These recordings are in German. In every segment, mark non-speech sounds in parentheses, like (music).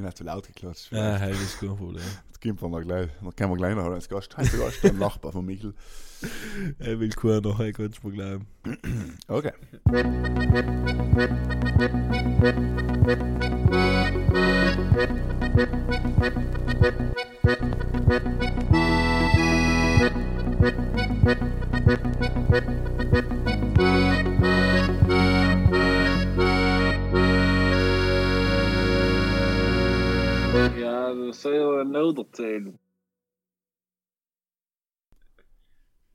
bin nicht zu laut geklatscht. Ja, hey, das ist kein Problem. Jetzt gehen wir mal gleich, dann können wir gleich noch als Gast. Heute Gast, ein Nachbar von Michel. Er will keiner nachher, kannst du mir glauben. Okay. Erzählen.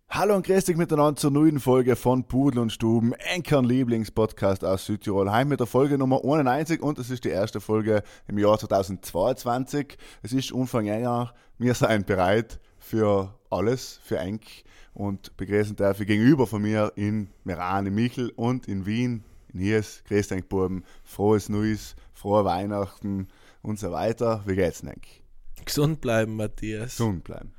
Hallo und grüß dich miteinander zur neuen Folge von Pudel und Stuben, Enkern Lieblingspodcast aus Südtirol. Heim mit der Folge Nummer 91 und es ist die erste Folge im Jahr 2022. Es ist Anfang Jahr. Wir sind bereit für alles, für Enk und begrüßen ich gegenüber von mir in Meran, in Michel und in Wien, in Hies, grüß dich frohes Neues, frohe Weihnachten und so weiter. Wie geht's denn? Enk? Gesund bleiben, Matthias. Gesund bleiben.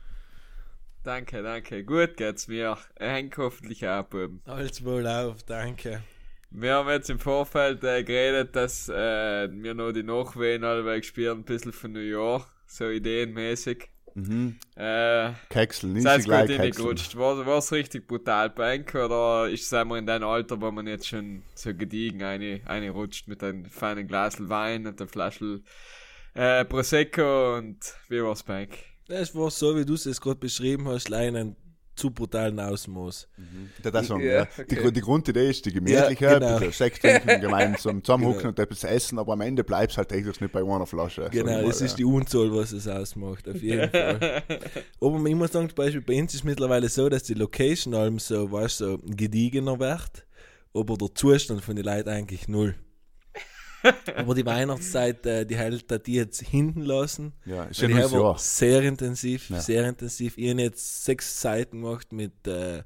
Danke, danke. Gut geht's mir. Henk hoffentlich auch, Buben. Alles wohl auf, danke. Wir haben jetzt im Vorfeld äh, geredet, dass äh, wir noch die Nachwehen alle spielen, ein bisschen von New York, so ideenmäßig. Mhm. Äh, Kexel, nicht Seid gleich gut reingerutscht? War, war's richtig brutal Bank oder ist es wir in deinem Alter, wo man jetzt schon so gediegen eine, eine rutscht mit einem feinen Glas Wein und einer Flasche äh, Prosecco und wie war's Bank? Das war so, wie du es jetzt gerade beschrieben hast, leider zu brutalen Ausmaß. Der das sagen, Ja, ja. okay. Die, die Grundidee ist die gemütliche, Ja, genau. ein bisschen Sekt trinken, gemeinsam zusammenhucken Genau. und etwas essen, aber am Ende bleibt es halt eigentlich nicht bei einer Flasche. Genau, das ist ja. die Unzahl, was es ausmacht, auf jeden Fall. (laughs) Aber ich muss sagen, zum Beispiel bei uns ist es mittlerweile so, dass die Location allem so, weißt du, so gediegener wird, aber der Zustand von den Leuten eigentlich null. (laughs) aber die Weihnachtszeit, äh, die hält da die jetzt hinten lassen. Ja, ist ja die neues war Jahr. sehr intensiv, Ja. sehr intensiv. Ich habe jetzt sechs Seiten gemacht mit, äh,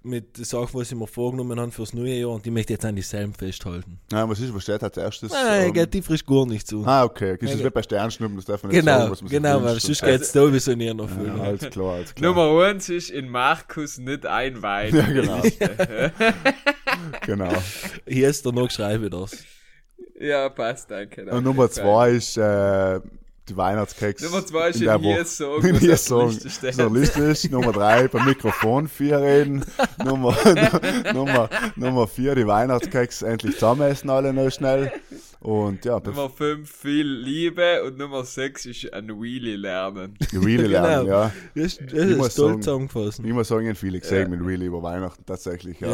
mit Sachen, was ich mir vorgenommen habe fürs neue Jahr und die möchte ich jetzt an dieselben festhalten. Ja, was ist, was steht als erstes? Nein, Ähm, geht die frisch gar nicht zu. ah, okay. Ist das Ja, wie bei Sternschnuppen, das darf man nicht genau, sagen, was man genau, weil sonst so. geht es sowieso nie noch viel. Ja, alles klar, alles klar. Nummer eins ist in Markus nicht ein Wein. Ja, genau. (laughs) genau. Hier ist der noch schreibe ich das. Ja, passt, danke. danke Und Nummer zwei ist äh, die Weihnachtskeks. Nummer zwei ist in hier Woche- Song, (laughs) In hier Song. So ist. Nummer drei beim Mikrofon vier reden. (laughs) Nummer, (laughs) Nummer, Nummer vier die Weihnachtskeks endlich zusammen essen alle noch schnell. Und ja, Nummer 5 viel Liebe und Nummer 6 ist ein Wheelie lernen. really lernen, Genau. ja. Das, das Ich ist zusammengefasst. Ich muss sagen, viele gesehen Ja. mit Really über Weihnachten tatsächlich. Ja,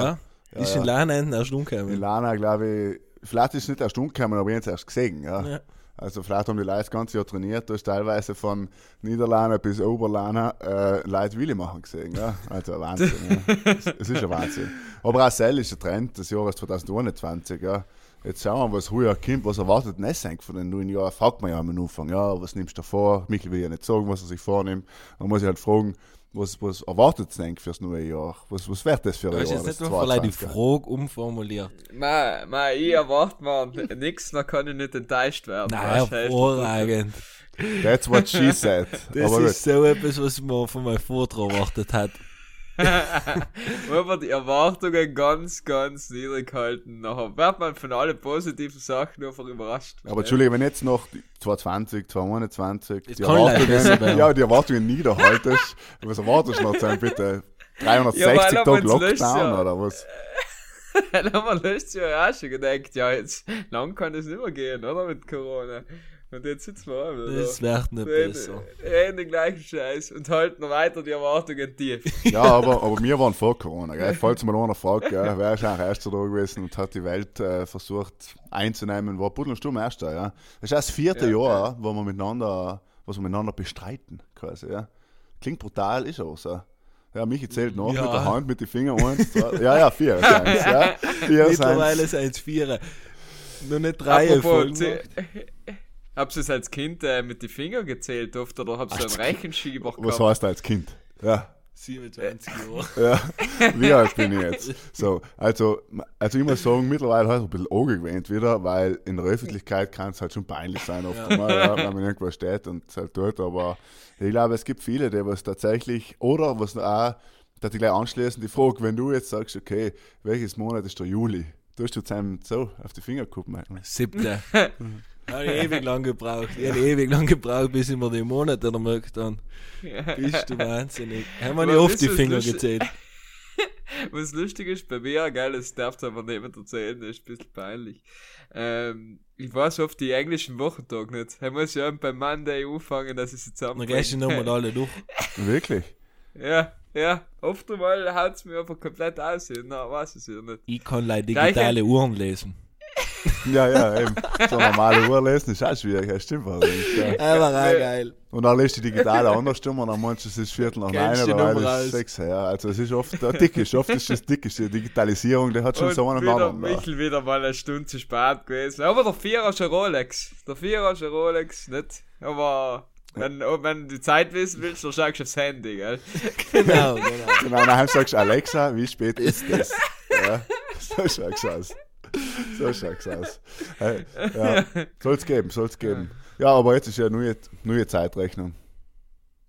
Ja. ist ja. in Lernenden erst In umgekommen. Lana, glaube ich, vielleicht ist es nicht erst umgekommen, aber ich habe es erst gesehen. Ja. Ja. Also vielleicht haben die Leute das ganze Jahr trainiert, da ist teilweise von Niederlana bis Oberlana äh, Leute Willi machen gesehen. Ja. Also Wahnsinn. ja. es, es ist ein Wahnsinn. Aber auch Sell ist ein Trend des Jahres 2021. Ja. Jetzt schauen wir, was heuer kommt, was erwartet Nessenk von den neuen Jahren. Fragt man ja am Anfang, ja, was nimmst du vor? Michael will ja nicht sagen, was er sich vornimmt. Dann muss ich halt fragen, was, was erwartet Senk fürs neue Jahr? Was, was wird das für ein Du hast Jahr? jetzt nicht vielleicht die 22er? Frage umformuliert. Ma, ma, ich erwarte mir nix, dann kann ich nicht enttäuscht werden. Nein, hervorragend. That's what she said. Das Aber gut. ist so etwas, was man von meinem Vortrag erwartet hat. (laughs) Wenn man die Erwartungen ganz, ganz niedrig halten, nachher wird man von allen positiven Sachen einfach überrascht. Aber Entschuldige, wenn jetzt noch die 220, 221 Das die Erwartungen, ja, die Erwartungen niederhaltest, was erwartest du noch sein, bitte? 360 Ja, Tage Lockdown ja. oder was? (laughs) Dann haben wir letztes Jahr auch schon gedacht, ja, jetzt lang kann es nicht mehr gehen, oder? Mit Corona. Und jetzt sitzen wir auch wieder. Das wird nicht Reden- besser. Reden den gleichen Scheiß und halten noch weiter die Erwartungen tief. (laughs) Ja, aber, aber wir waren vor Corona, gell? Falls mal einer fragt, gell, wer ist eigentlich erster da gewesen und hat die Welt äh, versucht einzunehmen, war Buddel und Sturm erster, ja. Das ist das vierte Ja, Jahr, wo wir miteinander, was wir miteinander bestreiten, quasi, ja. Klingt brutal, ist auch so. Ja, Michi zählt nach Ja. mit der Hand, mit den Fingern, eins, zwei, ja, ja, vier, (laughs) sind's, ja. Vier Mittlerweile sind es vier. Nur nicht drei Apropos, Folgen. (laughs) Habst du es als Kind äh, mit den Fingern gezählt oft oder habst du einen Rechenschieber Was gehabt? heißt da als Kind? Ja, 27 Jahre. (laughs) Ja, wie alt bin ich jetzt? So, also, also ich muss sagen, mittlerweile halt ein bisschen angewöhnt wieder, weil in der Öffentlichkeit kann es halt schon peinlich sein, oft mal, ja, (laughs) wenn man irgendwo steht und es halt tut, aber ich glaube, es gibt viele, die was tatsächlich, oder was auch, dass die gleich anschließen, die Frage, wenn du jetzt sagst, okay, welches Monat ist der Juli? Du hast jetzt einem so auf die Finger geguckt, manchmal. (laughs) Habe ich ewig lang gebraucht. Ich habe ewig lang gebraucht, bis ich mir die Monate mögt dann. Bist du wahnsinnig. Haben wir nicht oft die Finger lustig- gezählt. (laughs) Was lustig ist, bei mir, geil, das darf aber niemand erzählen, das ist ein bisschen peinlich. Ähm, ich weiß oft die englischen Wochentage nicht. Er muss ja beim Monday anfangen, dass ich sie Dann zusammen. gehst du nochmal alle durch. (laughs) Wirklich? Ja, ja. Oft einmal haut es mir einfach komplett aus. Na, weiß ich ja nicht. Ich kann leider digitale Uhren lesen. Ja, ja, eben. So normale Uhr lesen ist auch schwierig, ja, stimmt allerdings. Ja. Aber auch geil. Und dann lässt die digitale andersrum und dann meinst du, es ist Viertel nach neun die oder weil es sechs. Ja, also es ist oft der dick ist, oft ist das dick ist die Digitalisierung, der hat schon Und so einen wieder, anderen. Michel wieder mal eine Stunde zu spät gewesen. Aber der Vierer ist ein Rolex. Der Vierer ist ein Rolex, nicht? Aber wenn, wenn du Zeit wissen willst, dann schaust du aufs Handy, gell? (laughs) Genau, (laughs) genau. Genau, dann sagst du, Alexa, wie spät ist das? (laughs) Ja, so schaut's aus. (laughs) So schaut's aus. Hey, ja, (laughs) soll's geben, soll's geben. Ja, aber jetzt ist ja neue, neue Zeitrechnung.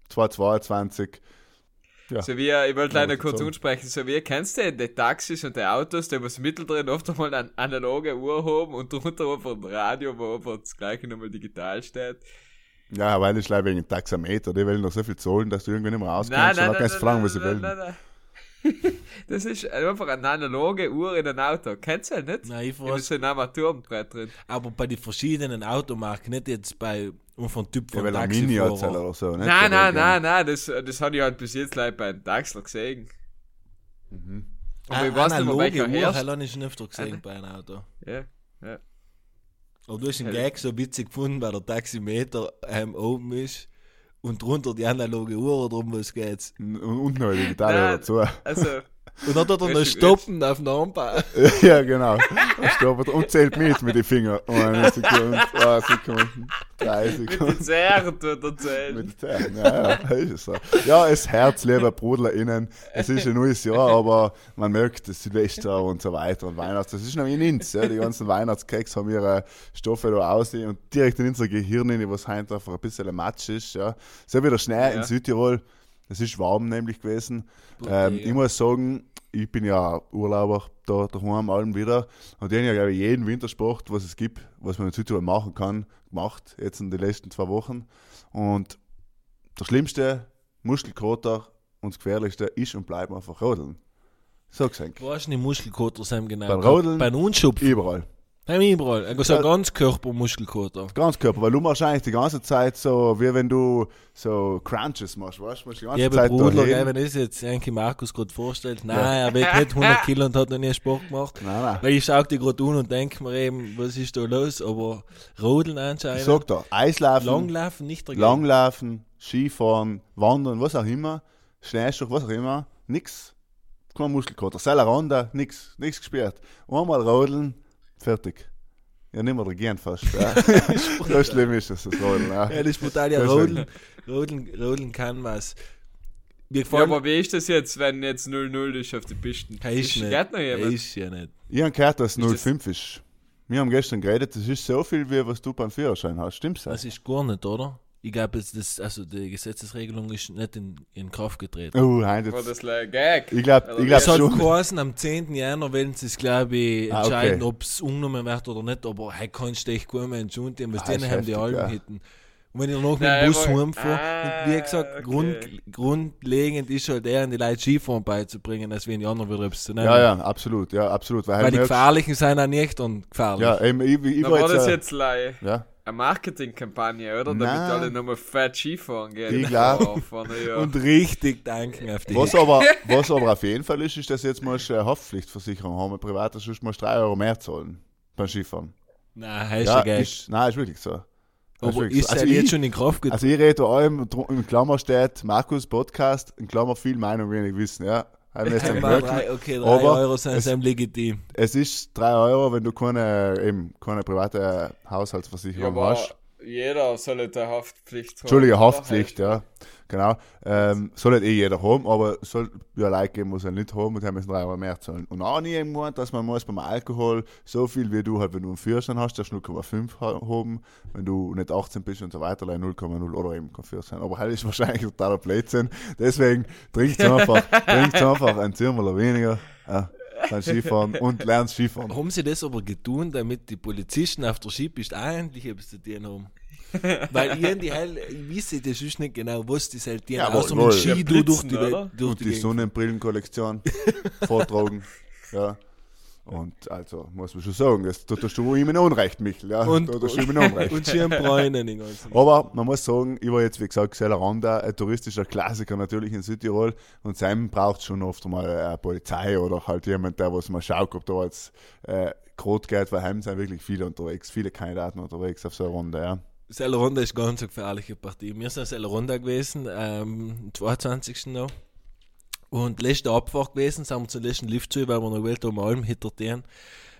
2022. Ja. So wie, ich wollte leider Ja, kurz so. ansprechen, so wie, kennst du die Taxis und die Autos, die was mittendrin oft einmal eine analoge Uhr haben und drunter einfach ein Radio, wo einfach das gleiche nochmal digital steht? Ja, weil ich leider wegen Taxameter, die wollen noch so viel zahlen, dass du irgendwie nicht mehr Nein, rauskommst. nein, und dann nein, kannst du nein, verlangen, was sie nein, wollen. nein, nein. (laughs) Das ist einfach eine analoge Uhr in einem Auto. Kennst du halt nicht? Nein, ich weiß. so ein Armaturenbrett drin. Aber bei den verschiedenen Automarken, nicht jetzt bei von Typ Ja, von weil ein Mini oder so. Nicht? Nein, nein, nein, nein, das, das habe ich halt bis jetzt like, bei Daxler gesehen. Aber ich weiß nicht welcher Uhr, herrscht. habe ich nicht öfter gesehen bei einem Auto. Ja, ja. Aber du hast einen Ja. Gag so witzig gefunden, weil der Taximeter ähm, oben ist und drunter die analoge Uhr, oder um was geht's? Und und noch eine digitale Nein. dazu. Also, Und dann tut er noch Richtig, stoppen auf den Ampel. (laughs) ja, genau. Und, stoppert und zählt mit mit den Fingern. Eine Sekunde, zwei Sekunden, drei mit Sekunden. den Zähren tut er zählen. Mit den Zähnen, ja, ja, ist es so. Ja, es Herz, lieber BrudlerInnen. Es ist ein neues Jahr, aber man merkt das Silvester und so weiter und Weihnachts. Das ist noch in uns, ja. Die ganzen Weihnachtskeks haben ihre Stoffe da aussehen und direkt in unser Gehirn, in was heute einfach ein bisschen Matsch ist, ja. So wie der Schnee Ja. in Südtirol. Es ist warm nämlich gewesen. Ähm, ich muss sagen, ich bin ja Urlauber da daheim allem wieder und die haben ja glaube ich, jeden Wintersport, was es gibt, was man in Südtirol machen kann, gemacht, jetzt in den letzten zwei Wochen. Und der schlimmste Muskelkater und das gefährlichste ist und bleibt einfach Rodeln. So gesagt. Wo hast du die Muskelkater sein genau? Beim Rodeln? Beim Unschupf. Überall. Beim überall. Also so Ja. ganz Körpermuskelkater. Ganz Körper, weil du machst eigentlich die ganze Zeit so, wie wenn du so Crunches machst, weißt du? Die ganze Ja, Zeit Bruder, gell, wenn das jetzt eigentlich Markus gerade vorstellt, nein, er wiegt nicht 100 Kilo und hat noch nie Sport gemacht. Nein, nein. Weil ich schaue die gerade an und denke mir eben, was ist da los? Aber Rodeln Ich anscheinend. sag da, Eislaufen. Langlaufen nicht dagegen. Langlaufen, Skifahren, Wandern, was auch immer, Schneeschuh, was auch immer, nix. Kein Muskelkater. Selleranda, nix, nix gesperrt. Einmal rodeln, fertig. Ja, nicht mehr regieren fast. (laughs) Ja. so schlimm ist das, das Rodeln. Ja. Ja, das ist brutal. Ja, ist Rodeln, Rodeln, Rodeln kann was. Mir Ja, aber wie ist das jetzt, wenn jetzt 0-0 ist auf den Pisten? Kein ist nicht. Geht noch jemand? Ist ja nicht. Ich habe gehört, dass Ist das- 05 ist. Wir haben gestern geredet, das ist so viel, wie was du beim Führerschein hast. Stimmt's? Das ist gar nicht, oder? Ich glaube, jetzt das, also die Gesetzesregelung ist nicht in, in Kraft getreten. Oh, nein, War das, das like Gag? ich glaube Oder ich wie? glaub Es hat schon. geheißen, am 10. Januar werden sie es, glaube ich, Ah, entscheiden, okay. ob es umgenommen wird oder nicht. Aber hey, kannst du echt gut mehr entschuldigen, was Ah, denen haben die Alben ja. hätten. Und wenn ich noch mit Nein, dem Bus heimfahre, Ah, und wie gesagt, okay. Grund, grundlegend ist halt eher, die Leute Skifahren beizubringen, als wenn die anderen wieder etwas zu nehmen. Ja, ja, absolut, ja, absolut. Weil, Weil die Gefährlichen sind auch nicht und gefährlich. Ja, eben, ich, ich, ich war war das äh, jetzt like Ja. Eine Marketingkampagne, oder? Damit Nein. alle nochmal fett Skifahren gehen. Ich glaub. Ja, vorne, ja. Und richtig danken auf die. Was aber, (laughs) was aber auf jeden Fall ist, ist, dass jetzt du eine Haftpflichtversicherung haben, privat, sonst musst du 3 Euro mehr zahlen beim Skifahren. Nein, heißt Ja, ja, geil. ist, nein, ist wirklich so. Aber wirklich ist so. ja also jetzt ich, schon in Kraft getreten. Also ich rede da allem, drum- in Klammer steht, Markus Podcast, in Klammer viel Meinung, wenig Wissen, ja. Haben wir jetzt gemerkt. drei, okay, drei Aber Euro sind es- legitim. Es ist 3 Euro, wenn du keine, eben, keine private Haushaltsversicherung ja, hast. jeder soll eine Haftpflicht haben. Entschuldige? Haftpflicht, ja. Genau. Ähm, soll nicht eh jeder haben, aber es soll ja Leute geben, die es nicht haben und haben müssen 3 Euro mehr zahlen. Und auch nie irgendwann, dass man muss beim Alkohol so viel wie du halt, wenn du einen Führerschein hast, darfst du 0,5 ha- haben, wenn du nicht 18 bist und so weiter, dann 0,0 oder eben kein Führerschein. Aber halt ist wahrscheinlich totaler Blödsinn. Deswegen trinkt (laughs) einfach, trinkt einfach ein Zimmerler weniger. Ja. beim Skifahren und lernst Skifahren. Haben sie das aber getan, damit die Polizisten auf der Skipiste eigentlich etwas zu tun haben? (laughs) Weil ich, die Heil, ich weiß das ist nicht genau, was die halt die Ja, aber mit wohl. Ski du durch die, Welt- durch und die die. Sonnenbrillenkollektion vortragen. (laughs) Ja. Und also, muss man schon sagen, das tut der Stuhl ihm in Unrecht, Michel. Ja, Und, tut der Stuhl ihm in Unrecht. und Schirmbräunen den ganzen. (laughs) Aber man muss sagen, ich war jetzt, wie gesagt, Selleranda, ein touristischer Klassiker natürlich in Südtirol. Und Sam braucht schon oft mal eine Polizei oder halt jemand, der was mal schaut, ob da jetzt äh, Grot geht, weil heim sind wirklich viele unterwegs, viele Kandidaten unterwegs auf so einer Runde. Ja. Selleronda ist ganz eine gefährliche Partie. Wir sind in Selleronda gewesen, ähm, am 22. noch. Und letzte Abfahrt gewesen, sind wir zum letzten Lift zu, weil wir noch Welt um Alm hintertehen.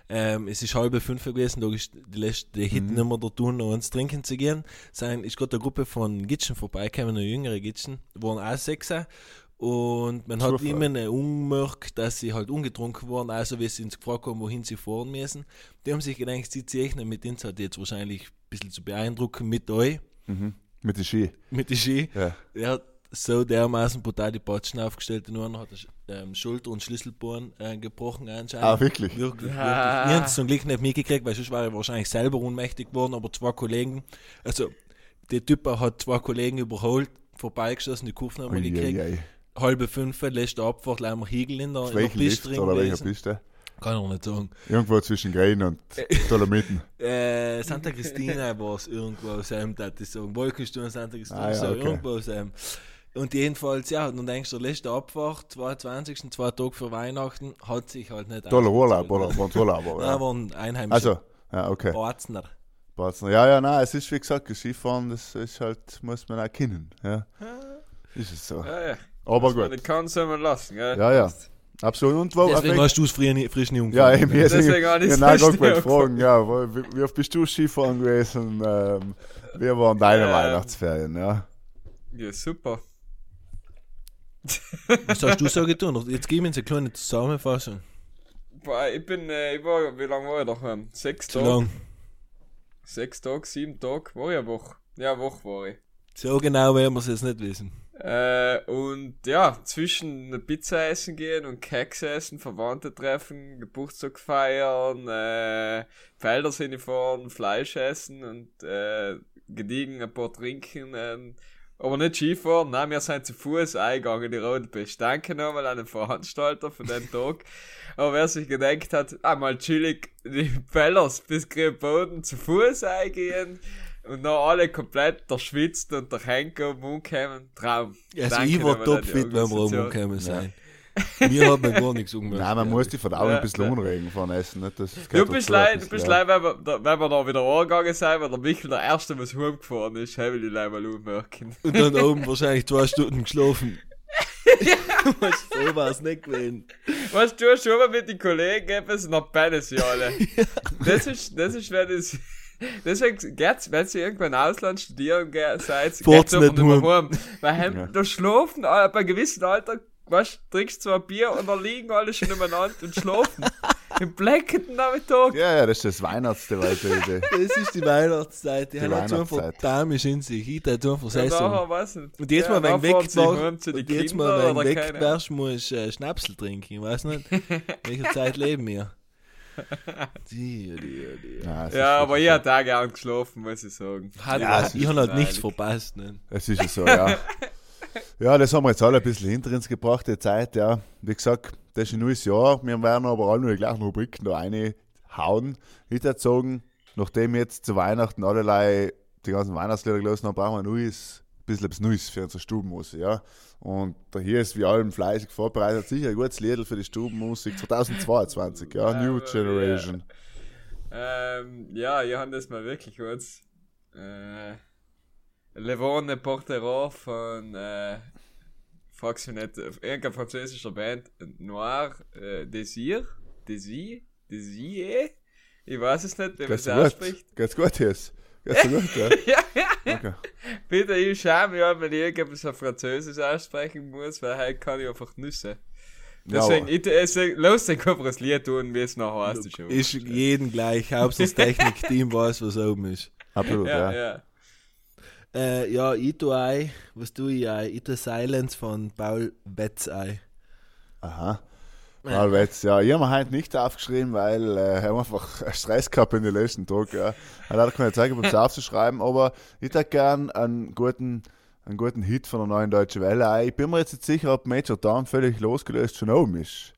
Ähm, es ist halbe fünf gewesen, da ist die letzte Hit nicht mehr da tun, noch uns trinken zu gehen. Sein, ist gerade eine Gruppe von Gitschen vorbeigekommen, noch jüngere Gitschen, waren auch Sechser. Und man hat immer eine ungemerkt, dass sie halt ungetrunken waren, also wie sie uns gefragt haben, wohin sie fahren müssen. Die haben sich gedacht, sie zeichnen mit uns halt jetzt wahrscheinlich ein bisschen zu beeindrucken mit euch, Mhm. Mit den Ski. mit den Ski. Ja. Er hat so dermaßen brutal die Patschen aufgestellt, nur noch hat er ähm, Schulter- und Schlüsselbohren äh, gebrochen anscheinend. Ah, wirklich? Wirklich, wirklich. Ah. Wir haben es zum Glück nicht mitgekriegt, weil sonst war er wahrscheinlich selber ohnmächtig geworden, aber zwei Kollegen, also der Typ hat zwei Kollegen überholt, vorbeigeschossen, die Kurven haben wir gekriegt. ui, ui. Halbe fünf, letzte Abfahrt, leider wir Hegel in der, in der Piste drin oder welcher. Piste? Kann ich nicht sagen. Irgendwo zwischen Grein und (laughs) Dolomiten. Äh, Santa Cristina war es irgendwo aus einem, das ich sagen. Wolkensturm Santa Cristina, Ah, ja, so okay. irgendwo aus einem. Und jedenfalls, ja, und dann denkst du, der letzte Abfahrt, 22. zwei Tage vor Weihnachten, hat sich halt nicht Toller. Urlaub, oder? War ein Urlaub, (laughs) aber, Nein, ja. waren Einheimische. Also, ja, okay. Barzner. Barzner. Ja, ja, nein, es ist wie gesagt, Skifahren, das ist halt, muss man auch kennen. Ja. Ist es so. Ja, ja. Aber gut. nicht kann, soll man lassen, gell? Ja, ja. Absolut. Und wo, Deswegen auf hast du es frisch nie, frisch ja, eben, Deswegen deswegen, habe ich genau, es gerade nicht wollte fragen, ja, wie, wie oft bist du Skifahren gewesen? Ähm, wie waren deine Ähm. Weihnachtsferien, ja? Ja, super. Was hast du so getan? Jetzt geben wir uns eine kleine Zusammenfassung. Boah, ich bin, äh, ich war, wie lange war ich daheim? Sechs Zu Tage? lang. Sechs Tage, sieben Tage? War ich eine Woche? Ja, eine Woche war ich. So genau werden wir es jetzt nicht wissen. Äh, und ja, zwischen Pizza essen gehen und Keks essen, Verwandte treffen, Geburtstag feiern, äh, Felder sind fahren, Fleisch essen und äh, gediegen ein paar trinken. Ähm, aber nicht Skifahren, nein, wir sind zu Fuß eingegangen, die Rote Piste. Danke nochmal an den Veranstalter für den Tag. (laughs) Aber wer sich gedacht hat, einmal chillig die Fellers bis Boden zu Fuß eingehen und dann alle komplett der schwitzt und der Henker um umkommen, Traum. Also Danke ich war topfit, wenn wir Organisation. umgekommen sein. Mir hat man gar nichts umgemacht. Nein, man muss die Verdauung Ja, ein bisschen ja. unregen von Essen. Nicht? Das Du bist leid, du bist ja. leid, wenn wir, da- wenn wir da wieder angegangen sind, weil der Michel der Erste, was heimgefahren ist, habe ich die leider mal ummerken. Und dann oben wahrscheinlich zwei Stunden geschlafen. (laughs) Was, so war es nicht gewesen. Weißt du, schon mal mit den Kollegen etwas nach sie alle. (laughs) Das ist, das ist, wenn es, deswegen geht's, wenn sie irgendwann im Ausland studieren ge- seid, geht's mehr heim. heim. Weil heim, Ja. da schlafen, alle- bei einem gewissen Alter, weißt du, trinkst zwei Bier und dann liegen alle schon umeinander und schlafen. (laughs) Im bleckenden Nachmittag. Ja, ja, das ist das Weihnachtsste weiter Idee. (laughs) Das ist die Weihnachtszeit. Die, Die so einfach Weihnachtszeit. damisch in sich. Ich hätte einfach nicht. Und jetzt Ja, mal, wenn weg den und jetzt mal, wenn weg wärst, musst du äh, Schnapsel trinken. Ich weiß nicht, (laughs) welche Zeit leben wir. (laughs) Die, die, die. Ja, Ja, aber ich so. hätte auch gern geschlafen, muss ich sagen. Hat, Ja, ja, ich habe halt nichts verpasst. Ne? Es ist ja so, ja. (laughs) ja, das haben wir jetzt alle ein bisschen hinter uns gebracht, die Zeit, ja. Wie gesagt, das ist ein neues Jahr. Wir werden aber alle nur die gleichen Rubriken da reinhauen. Ich würde sagen, nachdem wir jetzt zu Weihnachten allerlei die ganzen Weihnachtslieder gelassen haben, brauchen wir ein neues, bisschen etwas Neues für unsere Stubenmusik, ja. Und da hier ist wie allem fleißig vorbereitet, sicher ein gutes Lied für die Stubenmusik 2022, ja. New Generation. Ähm, ja, ich habe das mal wirklich kurz. Äh, Levone Portero von, äh, fragst du nicht, irgendeine französische Band, Noir äh, Désir, Désir, Désir, ich weiß es nicht, wie man es ausspricht. Geht's gut, Jes? Gut, ja? (laughs) ja, ja, Okay. bitte, ich schäme mich an, wenn ich irgendwas auf Französisch aussprechen muss, weil heute kann ich einfach nüsse. Ja, Deswegen, aber- ich, deswegen, los, dann können wir das Lied tun, wie es nachher heißt. schon. Ist jeden gleich. Hauptsache das Technik-Team weiß, was oben ist. Absolut, ja, ja. ja. Äh, ja, ich tue ein, was tue ich ein? Ich tue Silence von Paul Betz ein. Aha. Allwärts, ja. Ich habe mir heute nicht aufgeschrieben, weil äh, ich einfach Stress gehabt in den letzten Tag. Ja. Ich hatte keine Zeit, um es aufzuschreiben, aber ich hätte gern einen guten, einen guten Hit von der neuen Deutschen Welle. Ich bin mir jetzt nicht sicher, ob Major Tom völlig losgelöst schon oben ist.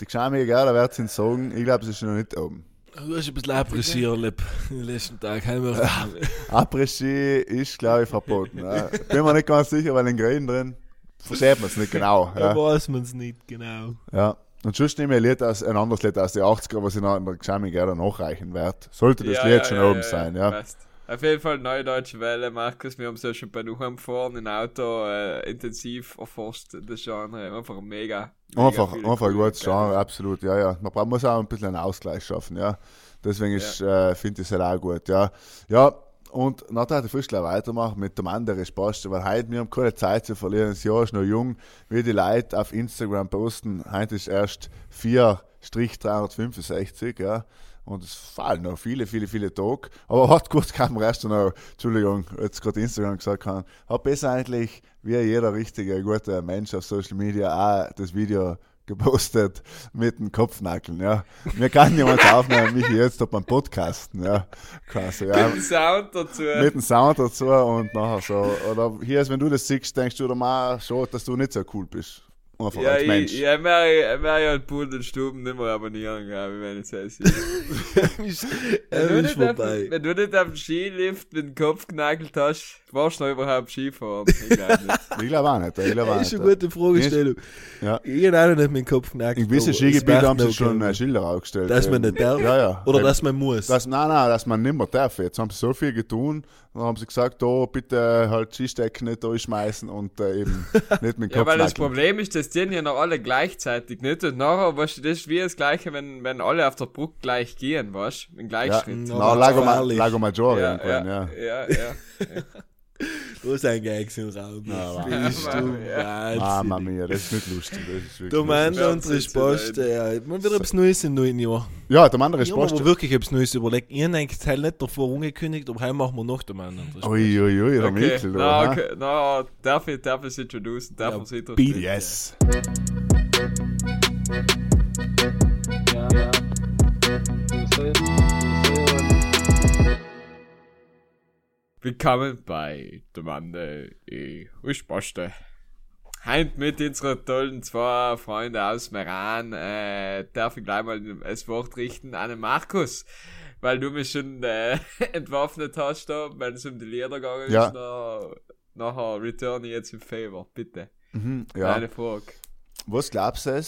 Die schauen mir egal, da wird es sagen. Ich glaube, es ist noch nicht oben. Du hast ein bisschen Appreciierlip in den letzten Tagen. (laughs) Après-Ski ist, glaube ich, verboten. Ja. Bin mir nicht ganz sicher, weil in Grün drin versteht man es nicht genau. (laughs) Da Ja. weiß man es nicht genau. ja. Und sonst nehme ich ein, Lied aus, ein anderes Lied aus den 80er, was ich noch in der Geschäme gerne nachreichen werde. Sollte das Lied schon oben sein, ja. passt. Auf jeden Fall neue deutsche Welle, Markus. Wir haben es ja schon bei Nuham gefahren, im Auto äh, intensiv erforscht, das Genre. Einfach mega. mega Einfach, einfach ein gutes Genre, absolut, ja, ja. Man braucht, muss auch ein bisschen einen Ausgleich schaffen, ja. Deswegen ist, äh, finde ich es halt auch gut, ja. Ja, und nachher hat ich frisch gleich weitermachen mit dem anderen Spaß, weil heute, wir haben keine Zeit zu verlieren, das Jahr ist noch jung, wie die Leute auf Instagram posten, heute ist erst 4-365, ja. Und es fallen noch viele, viele, viele Tage. Aber hat gut kam erst noch, Entschuldigung, jetzt gerade Instagram gesagt haben, hat besser eigentlich wie jeder richtige, gute Mensch auf Social Media auch das Video gepostet mit dem Kopfnackeln, ja. Mir kann jemand aufnehmen, mich jetzt auf beim Podcasten, ja. Quasi, ja. Mit dem Sound dazu. Mit dem Sound dazu und nachher so. Oder hier ist, wenn du das siehst, denkst du dir mal schon, dass du nicht so cool bist. Einfach ja, als Mensch. ich, ja, mehr, mehr ja Pool und Stuben nicht mehr abonnieren, ich, wenn ich es. (laughs) Er Wenn, du nicht auf- vorbei. wenn du nicht auf dem Skilift mit dem Kopf genagelt hast, warst du noch überhaupt Skifahren. Ich glaube nicht. (laughs) Ich glaube auch nicht. Ich glaube auch Das ist eine gute Fragestellung. Ja. Ich habe auch noch nicht meinen Kopf knackt. In gewissen Skigebieten haben sie schon äh, Schilder aufgestellt. Dass man nicht darf? Ja, ja. Oder Weil- dass man muss? Das, nein, nein, dass man nicht mehr darf. Jetzt haben sie so viel getan. Dann haben sie gesagt, da bitte halt Skistecken nicht durchschmeißen und äh, eben (laughs) nicht mit dem Ja, Kopf weil das. Problem ist, dass die ja noch alle gleichzeitig nicht. Und nachher, weißt du, das ist wie das Gleiche, wenn, wenn alle auf der Brücke gleich gehen, weißt du? Im Ja, Gleichschritt. Ja, aber Lago, Ma. Lago Maggiore ja, irgendwann, ja, ja. ja, ja. (laughs) Wo ist ein Gags im Raum? Ja, Bist du Ja. Mama mia, das ist nicht lustig. Das ist Du meinst Ja, unsere Spaß, ja. Man wird etwas Neues im neuen Jahr. Ja, der andere Ich habe mir Spaß. aber wirklich etwas Neues überlegt. Ich habe eigentlich Teil nicht davor angekündigt, aber heute machen wir noch den anderen. Ui, ui, ui, der Okay, Mikkel, du. na, okay, darf ich, darf ich es introducen? Darf Ja, bitte. introduzieren? Yes. Willkommen bei der Mande e Uschposte. Heint mit unseren tollen zwei Freunde aus Meran äh, darf ich gleich mal das Wort richten an den Markus, weil du mich schon äh, (laughs) entwaffnet hast da, wenn es um die Lieder gegangen Ja. ist. Nach, nachher return ich jetzt im Favor, bitte. Mhm, ja. Eine Frage. Was glaubst du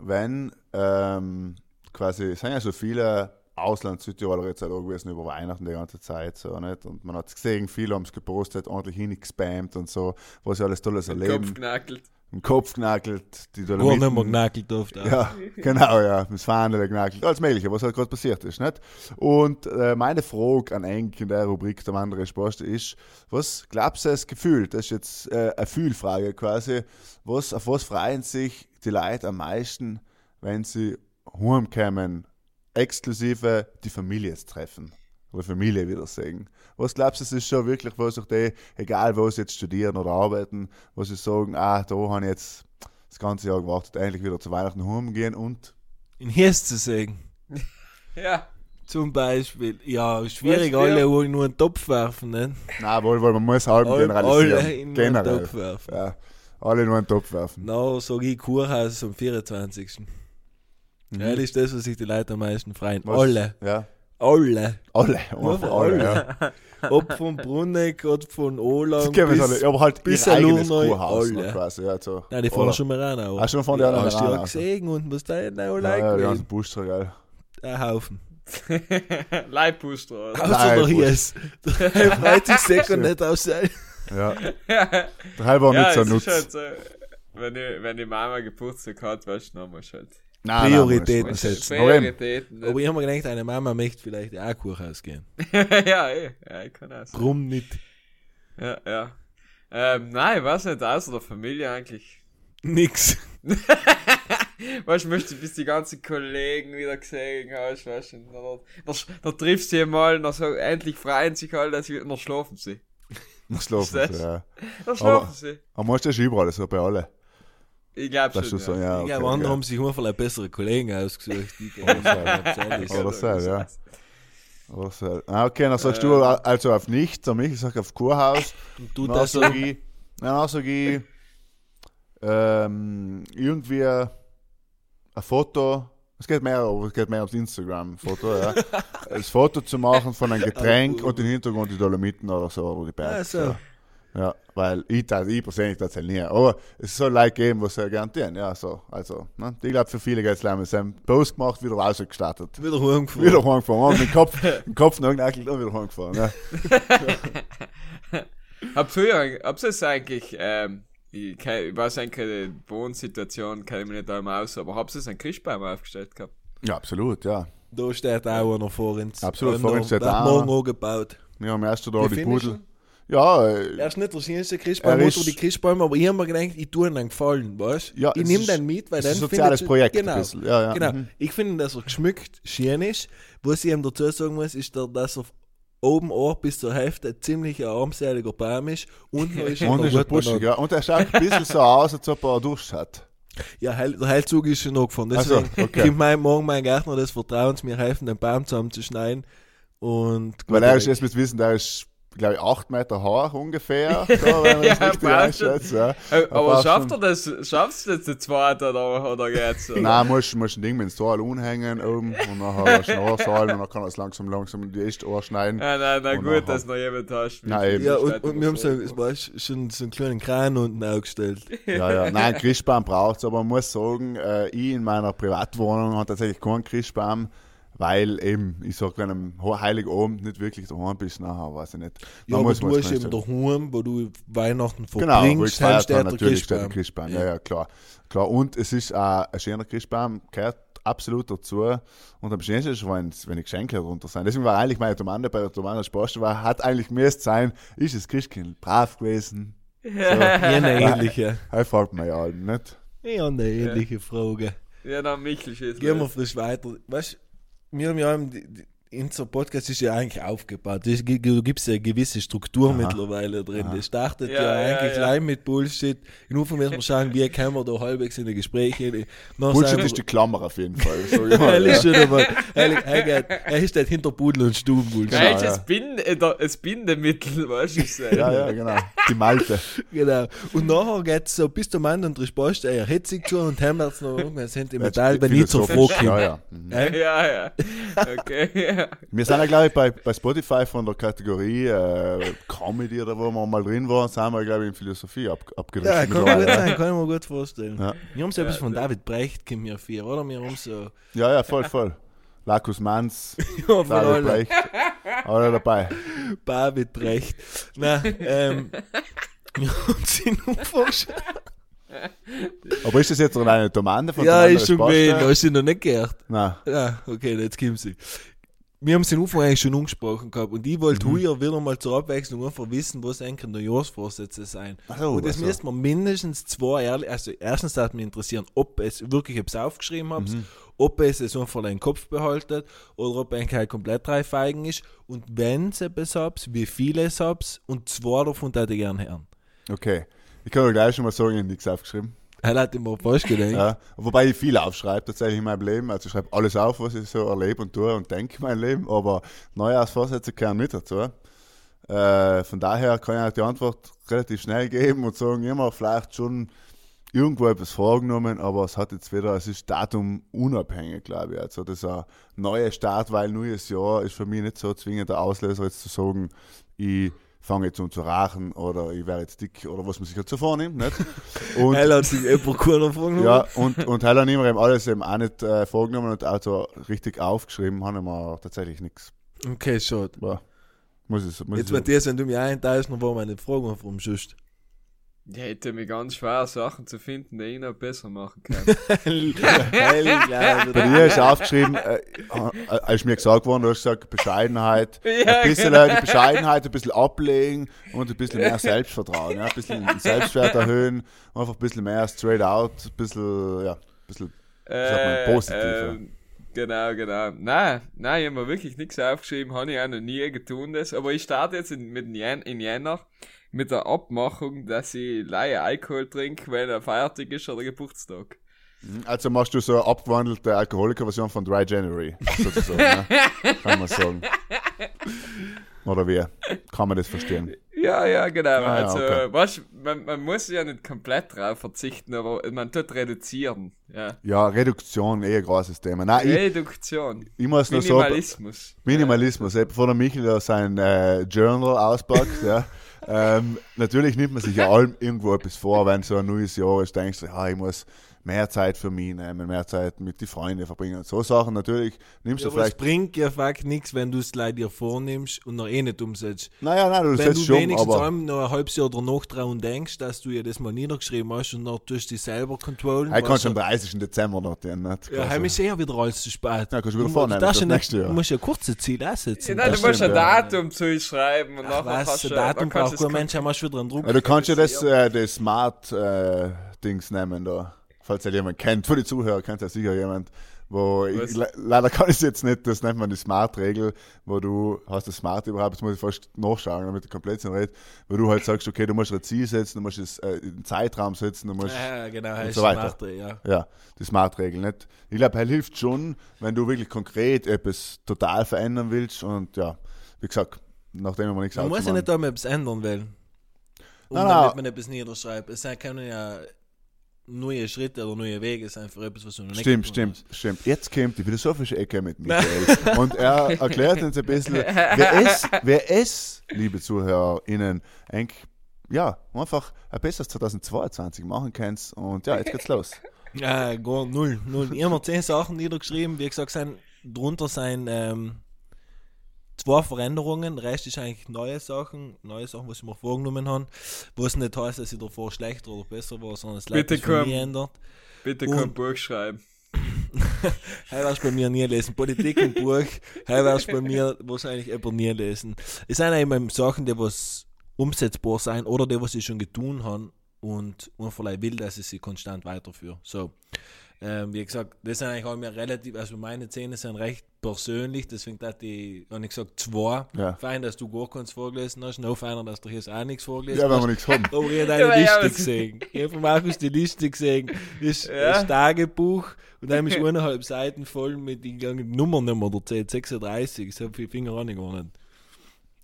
wenn ähm, quasi, es sind ja so viele Ausland-Südtiroler jetzt auch da gewesen über Weihnachten die ganze Zeit, so, nicht? Und man hat es gesehen, viele haben es gepostet, ordentlich hingespammt und so, was sie alles Tolles Kopf erleben. knackelt. Im Kopf knackelt, die Gar nicht mehr Dolomiten. genackelt oft. Ja, genau, ja. Das Fahnen geknackelt. Alles Mögliche, was halt gerade passiert ist, nicht? Und äh, meine Frage an Enk in der Rubrik der andere Spaß ist, was glaubst du das Gefühl? Das ist jetzt äh, eine Fühlfrage quasi. Was, auf was freuen sich die Leute am meisten, wenn sie heimkommen, exklusive die Familie zu treffen? Oder Familie wiedersehen. Was glaubst du, es ist schon wirklich, wo sich die, egal wo sie jetzt studieren oder arbeiten, wo sie sagen, ah, da habe ich jetzt das ganze Jahr gewartet, endlich wieder zu Weihnachten heimgehen und In Hies zu sagen. (laughs) Ja, Zum Beispiel. Ja, schwierig, Was, alle wo in nur einen Topf werfen, ne? na wohl, weil man muss halb generalisieren. alle in nur einen Generell. Topf werfen. Ja, alle in einen Topf werfen. Na, sag ich Kurhaus am 24. Mhm. Ja, das ist das, was sich die Leute am meisten freuen. Was- Alle. Ja. Alle. Alle. Nur für alle, alle. ja. (laughs) Ob von Bruneck, ob von Olang. Das bis, alle. Aber halt bis ihr eigenes Kurhaus noch alle. quasi. Ja, so. Nein, die fahren schon mal rein. auch. Ah, schon fahren die alle Hast du rein, ja gesehen und was da in der Ja, Olang ja, die ja, ganzen Buster, gell. Ein Haufen. (laughs) Leibpuster, oder? Außer der Hies. Der freut sich sicher nicht aus sein. Ja. Der halb (laughs) war nicht so es ist nutz. halt so, wenn die, wenn die Mama Geburtstag hat, weißt du, musst du halt Nein, Prioritäten nein, setzen. Prioritäten. Aber ich habe mir gedacht, eine Mama möchte vielleicht auch Kurhaus gehen. (laughs) ja, eh, ja, ich kann auch sagen. Drum nicht. Ja, ja. Ähm, nein, ich weiß nicht, außer der Familie eigentlich. Nix. (laughs) Weißt du, möchte bis die ganzen Kollegen wieder gesehen hast, weißt du, und dann, dann, dann triffst du sie mal, dann so, endlich freuen sich alle, dass sie, dann schlafen sie. Laufen, Ist das? ja. Dann schlafen sie. Aber musst du das überall, so bei allen. Ich glaube Das schon. ist so, ja. ich Okay, glaube, andere okay. haben sich immer vielleicht bessere Kollegen ausgesucht. Die (laughs) Oder so, ja. Oder so. Ah, okay, dann sagst Äh. du also auf nichts, und ich sag auf Kurhaus. (laughs) Du Dann das so. sag ich, dann sag ich ähm, irgendwie ein Foto. Es geht mehr, aber es geht mehr ums Instagram-Foto, ja. (laughs) Das Foto zu machen von einem Getränk und im Hintergrund die Dolomiten oder so, oder die Berge. Ah, so. Ja, weil ich, tat- ich persönlich das nie. Aber es soll Leute geben, was sie gerne tun. Ja, so. Also, ne? ich glaube, für viele geht es leider. Sie haben Post gemacht, wieder rausgestartet. Wieder rumgefahren. Wieder heimgefahren. Den Kopf, den Kopf noch genackelt und wieder heimgefahren. Ja. (laughs) (laughs) Hab früher, hab's es eigentlich, ähm, ich, kenn- ich weiß eigentlich, die Wohnsituation kenne ich mich nicht einmal aus, aber hab's es einen Christbaum aufgestellt gehabt? ja, absolut, ja. Da steht auch einer vor uns. Absolut, vor noch- uns steht auch morgen angebaut. Wir haben erst da die, Pudel. Ja, äh, Er ist nicht der schönste Christbaum Er ist- die Christbäume, aber ich habe mir gedacht, ich tue ihm einen Gefallen, weißt Ja, Ich nehme den mit, weil dann ist ein soziales Projekt Genau. Ja, ja. Genau. Mhm. Ich finde, dass er geschmückt schön ist. Was ich ihm dazu sagen muss, ist, dass er oben auch bis zur Hälfte ein ziemlich armseliger Baum ist. Unten ist (laughs) er Und noch ist er buschig, ja. Und er schaut ein bisschen so aus, als ob er Durst hat. Ja, der Heilzug ist schon. Ach so, Deswegen okay. kommt mein, morgen mein Gärtner des Vertrauens mir helfen, den Baum zusammenzuschneiden. Und Weil er ist, jetzt müsst wissen, der ist, glaube ich, 8 Meter hoch ungefähr. (laughs) So, wenn man das Ja, richtig schon. einschätzt. Ja. Äh, Aber schafft er das, schaffst du das zu zweit oder, oder geht's? Oder? Nein, musst, musst ein Ding mit dem Stahl unhängen oben und nachher (laughs) du Ohrsaal und dann kann er es langsam, langsam in die erste Ohr schneiden. Nein, nein, na gut, nachher- dass noch jemand hast. Nein, eben. ja, und, und wir haben so, war schon so einen kleinen Kran unten aufgestellt. (laughs) Ja, ja. Nein, Christbaum braucht es, aber man muss sagen, äh, ich in meiner Privatwohnung habe tatsächlich keinen Christbaum, weil eben, ich sag, wenn am Heiligabend nicht wirklich daheim bist, nachher weiß ich nicht. Ja, aber du hast es eben daheim, wo du Weihnachten Genau, wo ich verbringst, habe, der natürlich steht der Christbaum. Christbaum. Ja, ja, klar. klar. Und es ist auch ein schöner Christbaum, gehört absolut dazu. Und am schönsten ist, wenn, wenn die Geschenke drunter sind. Deswegen war eigentlich meine Tomate bei der Tomate Spaß, war, hat eigentlich müsst sein, ist das Christkind brav gewesen. Ja, eine ähnliche. Das fällt mir ja nicht. Ja, eine ähnliche Frage. Ja, dann Michel schießt. Gehen wir frisch weiter. Weißt du, wir haben ja im- die- die- unser Podcast ist ja eigentlich aufgebaut. Es Du gibst ja eine gewisse Struktur mittlerweile drin. Das startet ja, Ja, ja, eigentlich ja. gleich mit Bullshit. In Anfang müssen wir schauen, wie kommen wir da halbwegs in die Gespräche. Dann Bullshit ist die Klammer auf jeden Fall. So, (laughs) ja, Er ist ja. schon einmal. Er, er, er steht hinter Pudel und Stubenbullshit. Geil, Genau, das, ja. Binde, äh, Bindemittel, (laughs) weißt du, ja, ja, genau. Die Malte. (laughs) Genau. Und nachher geht es so bis zum Ende und Rispast eher hitzig zu und haben jetzt noch irgendein Sentimental, Jetzt wenn ich zur Frage philosophisch. Ja, ja. Ja, ja. Okay, ja. Wir sind ja, glaube ich, bei, bei Spotify von der Kategorie äh, Comedy oder wo wir mal drin waren, sind wir, glaube ich, in Philosophie ab, abgerichtet. Ja, kann gut ja. sein, kann ich mir gut vorstellen. Ja. Wir haben so etwas von David Brecht, kommt mir vor, oder? Wir haben so. Ja, ja, voll, voll. Lacus Mans, (laughs) Ja, David allen. Brecht, alle dabei. David Brecht. Nein, ähm. Wir haben sie nur vorgestellt. Aber ist das jetzt noch eine Domande von Ja, ist schon gewesen, hast du noch nicht gehört. Nein. Ja, okay, jetzt kommt sie. Wir haben es den Anfang eigentlich schon angesprochen gehabt und ich wollte Mhm. heuer wieder mal zur Abwechslung einfach wissen, was eigentlich Neujahrsvorsätze sein. So, und das ach so. müsste man mindestens zwei ehrlich, also erstens hat mich interessieren, ob es wirklich etwas aufgeschrieben habt, Mhm. ob es es einfach in den Kopf behaltet oder ob eigentlich halt komplett drei Feigen ist und wenn es etwas habt, wie viele es habt und zwei davon hätte ich gerne hören. Okay. Ich kann euch gleich schon mal sagen, ich habe nichts aufgeschrieben. Er hat immer fast gedacht. Ja. Wobei ich viel aufschreibe tatsächlich in meinem Leben. Also ich schreibe alles auf, was ich so erlebe und tue und denke in meinem Leben. Aber Neujahrsvorsätze gehören mit dazu. Äh, von daher kann ich auch die Antwort relativ schnell geben und sagen, immer vielleicht schon irgendwo etwas vorgenommen, aber es hat jetzt wieder, es ist datum unabhängig, glaube ich. Also das ist ein neuer Start, weil neues Jahr ist für mich nicht so zwingend der Auslöser, jetzt zu sagen, ich fange jetzt an zu rauchen oder ich werde jetzt dick oder was man sich halt so vornimmt. Nicht? (laughs) Und, Er hat sich jemand keiner vorgenommen. ja, und, und heute haben wir eben alles eben auch nicht äh, vorgenommen und auch so richtig aufgeschrieben, haben wir tatsächlich nichts. Okay, schade. Ja, Muss ich, muss Jetzt, Matthias, wenn du mich einteilst, dann war meine Frage vom Schuss. Ja, hätte mir ganz schwer, Sachen zu finden, die ich noch besser machen kann. (laughs) Bei dir ist aufgeschrieben, äh, äh, ist mir gesagt worden, du hast gesagt, Bescheidenheit. (laughs) Ja, ein bisschen genau. äh, die Bescheidenheit, ein bisschen ablegen und ein bisschen mehr Selbstvertrauen. Ja? Ein bisschen den Selbstwert (laughs) erhöhen, einfach ein bisschen mehr straight out, ein bisschen, ja, ein bisschen, man, positiv, ähm, Genau, genau. Nein, nein, ich habe mir wirklich nichts aufgeschrieben, habe ich auch noch nie getan das. Aber ich starte jetzt in, mit Jan, in Jänner mit der Abmachung, dass ich Laie Alkohol trinke, wenn er feiertig ist oder Geburtstag. Also machst du so eine abgewandelte Alkoholiker-Version von Dry January, (laughs) sozusagen. ne? Kann man sagen. Oder wie? Kann man das verstehen? Ja, ja, genau. Ah, ja, also, okay. weißt, man, man muss ja nicht komplett drauf verzichten, aber man tut reduzieren. Ja. Ja, Reduktion, eh ein großes Thema. Nein, ich, Reduktion. ich muss nur so. Minimalismus. Minimalismus, ja. bevor der Michael da sein äh, Journal auspackt, (laughs) ja. Ähm, natürlich nimmt man sich ja allem irgendwo etwas vor, wenn so ein neues Jahr ist, denkst du, ja, ich muss mehr Zeit für mich nehmen, mehr Zeit mit den Freunden verbringen. So Sachen natürlich nimmst Ja, du aber es vielleicht. bringt ja fakt nichts, wenn du es leider dir vornimmst und noch eh nicht umsetzt. Naja, nein, du Wenn setzt du schon, wenigstens aber. einmal noch ein halbes Jahr danach dran denkst, dass du ja das mal niedergeschrieben hast und dann tust du dich selber controllen. Ich kann was schon am so- 30. Dezember noch den, nicht? Ja, heim ist eher wieder alles zu spät. Ja, kannst du wieder Du- vornehmen, du ja nächste Jahr. Du musst ja kurze Ziele Ja, aussetzen. nein, Das du musst ein stimmt, ja. Datum zuschreiben und Ach, nachher was, kannst der du Datum braucht kannst kein du Mensch, hast du wieder einen Druck. Ja, du kannst ja das, Ja. äh, das Smart-Dings nehmen da. Falls ja jemand kennt. Für die Zuhörer kennt ja sicher jemand. Wo ich, le leider kann ich es jetzt nicht, das nennt man die Smart-Regel, wo du hast das Smart überhaupt, jetzt muss ich fast nachschauen, damit ich komplett rede, wo du halt sagst, okay, du musst ein Ziel setzen, du musst es äh, in einen Zeitraum setzen, du musst Ja, genau, und so weiter. Smarte, ja. Ja, die Smart-Regel nicht. Ich glaube, er hilft schon, wenn du wirklich konkret etwas total verändern willst. Und ja, wie gesagt, nachdem wir nichts Man muss ja nicht einmal etwas ändern wollen. Und Nein, damit nein. man etwas niederschreibt. Es können ja neue Schritte oder neue Wege sein für etwas, was du noch nicht Stimmt, stimmt, stimmt. Jetzt kommt die philosophische Ecke mit (laughs) Michael. Und er erklärt uns ein bisschen, wer (laughs) es, wer es, liebe ZuhörerInnen, eigentlich, ja, einfach ein besseres 2022 machen kannst. Und ja, jetzt geht's los. hast. Äh, gar null, null. Ich habe mir zehn Sachen niedergeschrieben. Wie gesagt, sind, drunter sind ähm, zwei Veränderungen. Der Rest ist eigentlich neue Sachen, neue Sachen, was ich mir vorgenommen habe. Was nicht heißt, dass ich davor schlechter oder besser war, sondern es Bitte sich ändert. Bitte kein Buch schreiben. (laughs) Heute wirst du bei mir nie lesen. Politik und Buch, heute wirst du bei mir wahrscheinlich aber nie lesen. Es sind eben Sachen, die was umsetzbar sein oder die, was ich schon getan habe und einfach will, dass ich sie konstant weiterführe. So. Ähm, wie gesagt, das sind eigentlich auch mir relativ, also meine Zähne sind recht persönlich, deswegen hat die, habe ich gesagt, zwei. Ja. Fein, dass du gar keins vorgelesen hast, noch feiner, dass du hier auch nichts vorgelesen Ja, wenn hast. wir nichts haben. (laughs) Aber ich habe Ja, eine aber ja, Liste gesehen. Ich habe von Markus die Liste gesehen. Das ist Ja. das Tagebuch und dann ist (laughs) eineinhalb Seiten voll mit den ganzen Nummernummer der Z36. So viele Finger ich gar nicht.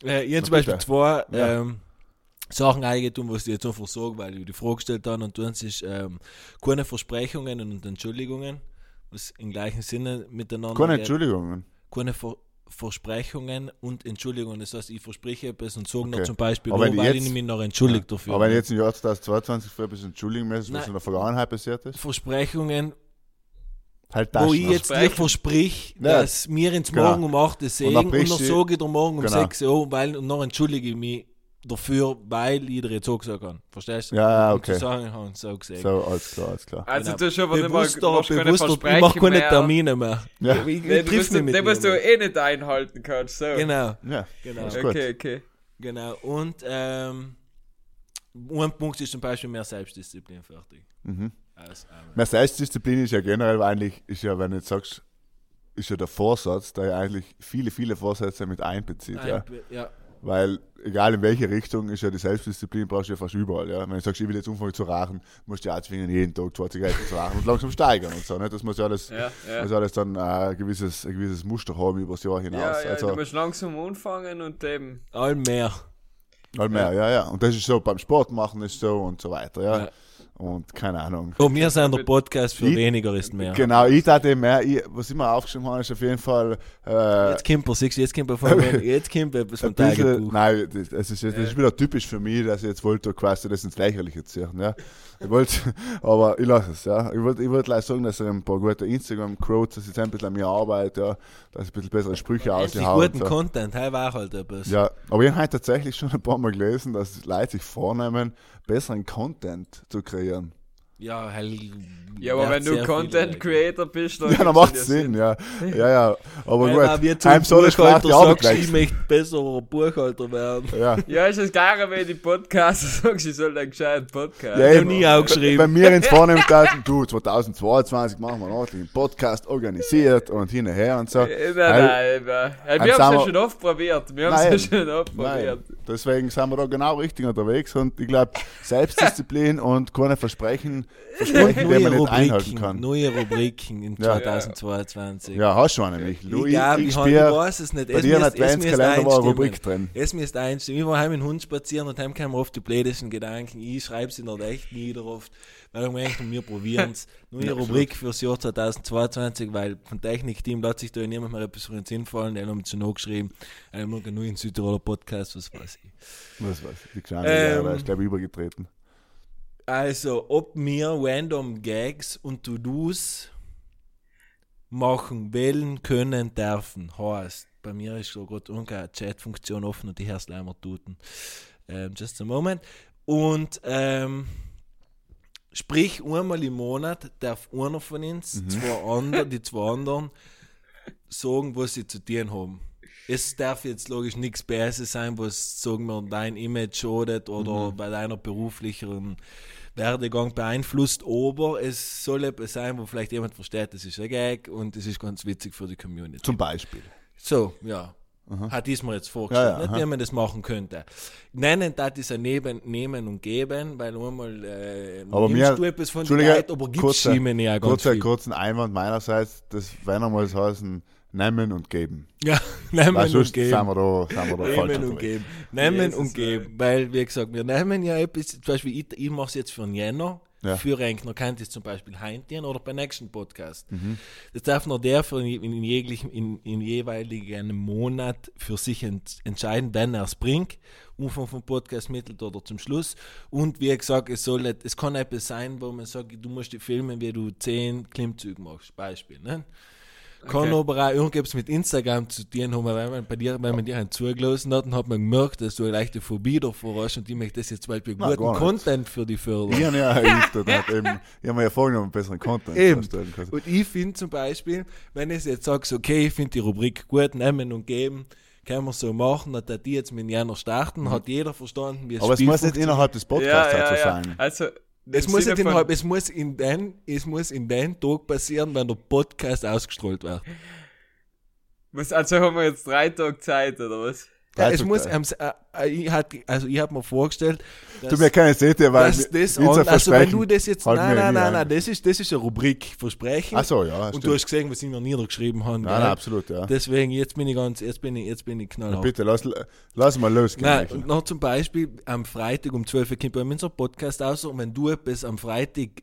Äh, ich habe zum Beispiel bitte. zwei Ja. ähm, Sachen eingetan, was ich jetzt einfach sage, weil ich die Frage gestellt habe und tun sich ähm, keine Versprechungen und Entschuldigungen, was im gleichen Sinne miteinander Keine Entschuldigungen. keine Ver Versprechungen und Entschuldigungen. Das heißt, ich verspreche etwas und sage Okay. noch zum Beispiel, Aber wo, wenn weil jetzt- ich mich noch entschuldigt dafür. Aber wenn jetzt im Jahr 2022 für etwas entschuldigen müssen, was in der Vergangenheit passiert ist, Versprechungen, halt das. wo ich jetzt dir versprich, Ja. dass wir ins Genau. Morgen um 8 Uhr sehen und, brichst noch sage ich dir morgen um Genau. 6 Uhr, weil, und noch entschuldige ich mich dafür, weil ich dir jetzt so gesagt habe. Verstehst du? Ja, ja, okay. Zusammenhang so gesehen. So, alles klar, alles klar. Also Genau. du hast aber nicht mal, bewusster, keine bewusster, ich mache keine mehr. Termine mehr. Ja. Ich, ich, Nee, ich du triff du, mit den musst du eh nicht einhalten kannst. So. Genau, Ja, genau. ist gut. Okay, okay. Genau. Und ähm, ein Punkt ist zum Beispiel mehr Selbstdisziplin fertig. Mhm. Ähm, Mehr Selbstdisziplin ist ja generell eigentlich, ist ja, wenn du jetzt sagst, ist ja der Vorsatz, der ja eigentlich viele, viele Vorsätze mit einbezieht. Ja. ein, ja. Weil, egal in welche Richtung, ist ja die Selbstdisziplin brauchst du ja fast überall. Ja. Wenn du sagst, ich will jetzt anfangen zu rauchen, musst du ja auch zwingen, jeden Tag zwei Zigaretten zu rauchen und langsam steigern und so. Ne? Das muss ja alles, Ja, ja. muss alles dann äh, ein, gewisses, ein gewisses Muster haben über das Jahr hinaus. Ja, ja, also, du musst langsam anfangen und eben. All mehr. halt mehr, ja, ja. Und das ist so, beim Sport machen ist so und so weiter. Ja. Und keine Ahnung. Und wir sind der Podcast für Ich- weniger ist mehr. Genau, ich dachte mehr, ich, was ich mir aufgeschrieben habe, ist auf jeden Fall äh, Jetzt kommt du, jetzt kommt mir, (laughs) jetzt kommt etwas vom bisschen, Tagebuch. nein, das, das, ist, das ist wieder typisch für mich, dass ich jetzt wollte quasi das ins Lächerliche ziehen. Ja. Ich wollte, aber ich lasse es. Ja. Ich wollte ich wollte gleich sagen, dass ich ein paar gute Instagram-Quotes, dass ich jetzt ein bisschen an mir arbeite, ja, dass ich ein bisschen bessere Sprüche aushaue. guten So. Content, hey, war halt etwas. Ja, aber ich habe heute tatsächlich schon ein paar Mal gelesen, dass Leute sich vornehmen, besseren Content zu kreieren. Ja, hell. Ja, aber wenn du Content Creator bist, dann. (laughs) Ja, dann macht es Sinn, ja. (laughs) Ja, ja. Aber Wenn gut, auch einem soll vielleicht die Arbeit sagst, ich möchte besserer Buchhalter werden. Ja. (laughs) Ja, ist das gleiche, wenn die Podcaster sagen, sie sollen einen gescheiten Podcast. Ja, Ich hab eben. nie aufgeschrieben. Wenn wir ins Vornehmen taten, du, 2022 machen wir einen ordentlichen Podcast organisiert und hin und her und so. Äh, Nein, nein, nein. Hey, Heim Wir haben es ja schon oft probiert. Wir haben Nein. es ja schon oft Nein, probiert. deswegen sind wir da genau richtig unterwegs und ich glaube, Selbstdisziplin und keine Versprechen, Versprechen die man nicht einhalten kann. neue Rubriken in Ja. 2022. Ja, hast du einen nicht. Ich, Lu, ich, ich, glaub, ich ich, hab- ich spüre, weiß es nicht. bei Es dir im Adventskalender war eine. Rubrik drin. Es müsste einstimmen. Ich war heim mit dem Hund spazieren und heim kamen oft die blödesten Gedanken. Ich schreibe sie nicht echt nieder oft. Weil ich denke, wir probieren es. (laughs) Neue Ja, Rubrik fürs Jahr 2022, weil vom Technikteam lässt sich da niemand mehr etwas für uns hinfallen. Der hat mir schon angeschrieben. Einer mag nur in Südtiroler Podcast, was weiß ich. Was weiß ich, die kleine Ähm, ähm, ist, glaube ich, übergetreten. Also, ob wir random Gags und To-Dos machen, wählen können, dürfen, heißt, bei mir ist so gerade eine Chat-Funktion offen und die du einmal tuten. Ähm, just a moment. Und, ähm, sprich, einmal im Monat darf einer von uns, zwei andere, die zwei anderen, sagen, was sie zu tun haben. Es darf jetzt logisch nichts Böses sein, was, sagen wir, dein Image schadet oder bei deiner beruflichen Werdegang beeinflusst, aber es soll etwas sein, wo vielleicht jemand versteht, das ist ein Gag und es ist ganz witzig für die Community. Zum Beispiel. So, ja. Hat dies mir jetzt vorgestellt, Ja, ja, nicht aha. wie man das machen könnte. Nennen, das ist ein Neben, Nehmen und Geben, weil einmal äh, Aber nimmst mir- du etwas von Entschuldige, Leuten, aber gibst kurzer- sie mir nicht ganz Kurzer, viel. kurzen Einwand meinerseits, das wenn einmal heißen, nehmen und geben. Ja, (laughs) nehmen Weil und geben. sind wir da, sind wir da falsch Nehmen und unterwegs. geben. Nehmen Jesus, und geben. Weil, wie gesagt, wir nehmen ja etwas, zum Beispiel, ich, ich mache es jetzt für einen Jänner, Ja. für Renkner kann ich es zum Beispiel heimtieren oder beim nächsten Podcast. Mhm. Das darf nur der für in, in, jeglichen, in, in jeweiligen Monat für sich ent, entscheiden, wenn er es bringt. Anfang vom Podcast, Mittel oder zum Schluss. Und wie gesagt, es soll nicht, es kann etwas sein, wo man sagt, du musst die filmen, wie du zehn Klimmzüge machst. Beispiel. Ne? Kann Okay. aber auch irgendwas mit Instagram zu tun haben, weil man bei dir, wenn man dir einen zugelassen hat, dann hat man gemerkt, dass du eine leichte Phobie davor hast und ich möchte das jetzt zum Beispiel Na, guten. Content für die fördern. Ich habe ja geübt und hab eben, ich habe mir ja vorgenommen, besseren Content Eben. erstellen. Und ich finde zum Beispiel, wenn ich jetzt sage, okay, ich finde die Rubrik gut, nehmen und geben, können wir so machen, dass die jetzt mit Jänner starten, hat jeder verstanden, wie es Mhm. Aber es muss nicht innerhalb des Podcasts halt ja, so ja. sein. Also, Es muss, von- innerhalb, es, muss in den, es muss in den Tag passieren, wenn der Podcast ausgestrahlt wird. was, also haben wir jetzt drei Tage Zeit, oder was? Ja, es muss, äh, äh, ich hat, also ich habe mir vorgestellt, dass, Du mir keine ihr, weil das wir an, also wenn du das jetzt, nein, nein, nein, ein. nein, das ist, das ist eine Rubrik, Versprechen. Ach so, ja, und stimmt. du hast gesehen, was ich mir niedergeschrieben habe. Nein, nein, absolut, ja. Deswegen, jetzt bin ich ganz, jetzt bin ich, jetzt bin ich knallhart. Bitte, lass, lass mal losgehen. Nein, und noch zum Beispiel am Freitag um 12 Uhr kommt bei uns unser Podcast aus und wenn du etwas am Freitag,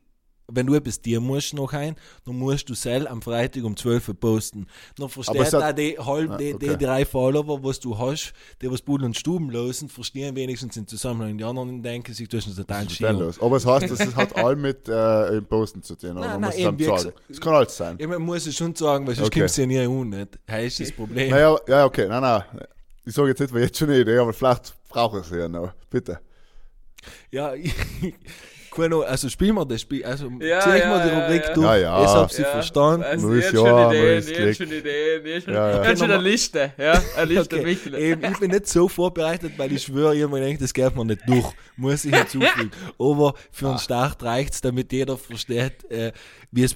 wenn du etwas dir musst noch ein, dann musst du selber am Freitag um 12 Uhr posten. Dann versteht es auch die, halb, Ah, die, okay. die drei Follower, was du hast, die was Budel und Stuben losen, verstehen wenigstens den Zusammenhang. Die anderen denken sich, du hast total los. Aber es heißt, das hat all mit äh, im Posten zu tun. Oder Nein, man nein, muss es sagen. Es kann alles sein. Man muss es schon sagen, weil sonst Okay. kommst du ja nie an, nicht? Das ist das Problem. Naja, ja, okay, nein, nein. Ich sage jetzt nicht, weil jetzt schon eine Idee, aber vielleicht brauche ich sie ja noch. Bitte. Ja, (laughs) ich, Ahnung, also spielen wir das Spiel, also Ja, zieh ich ja, mal die ja, Rubrik ja. durch, Ja, ja. ich hab sie verstanden. Also, Neues ich hab Jahr, schon Ideen, neues ich hab Glück. schon Ideen, ich hab schon, Ja, ja. schon eine Liste, ja, eine (laughs) Liste, Okay. Eben, ich bin nicht so vorbereitet, weil ich schwöre, ich hab mir gedacht, das geht mir nicht durch. Muss ich hinzufügen. (laughs) Aber für Ah. einen Start reicht es, damit jeder versteht, äh, wie, es,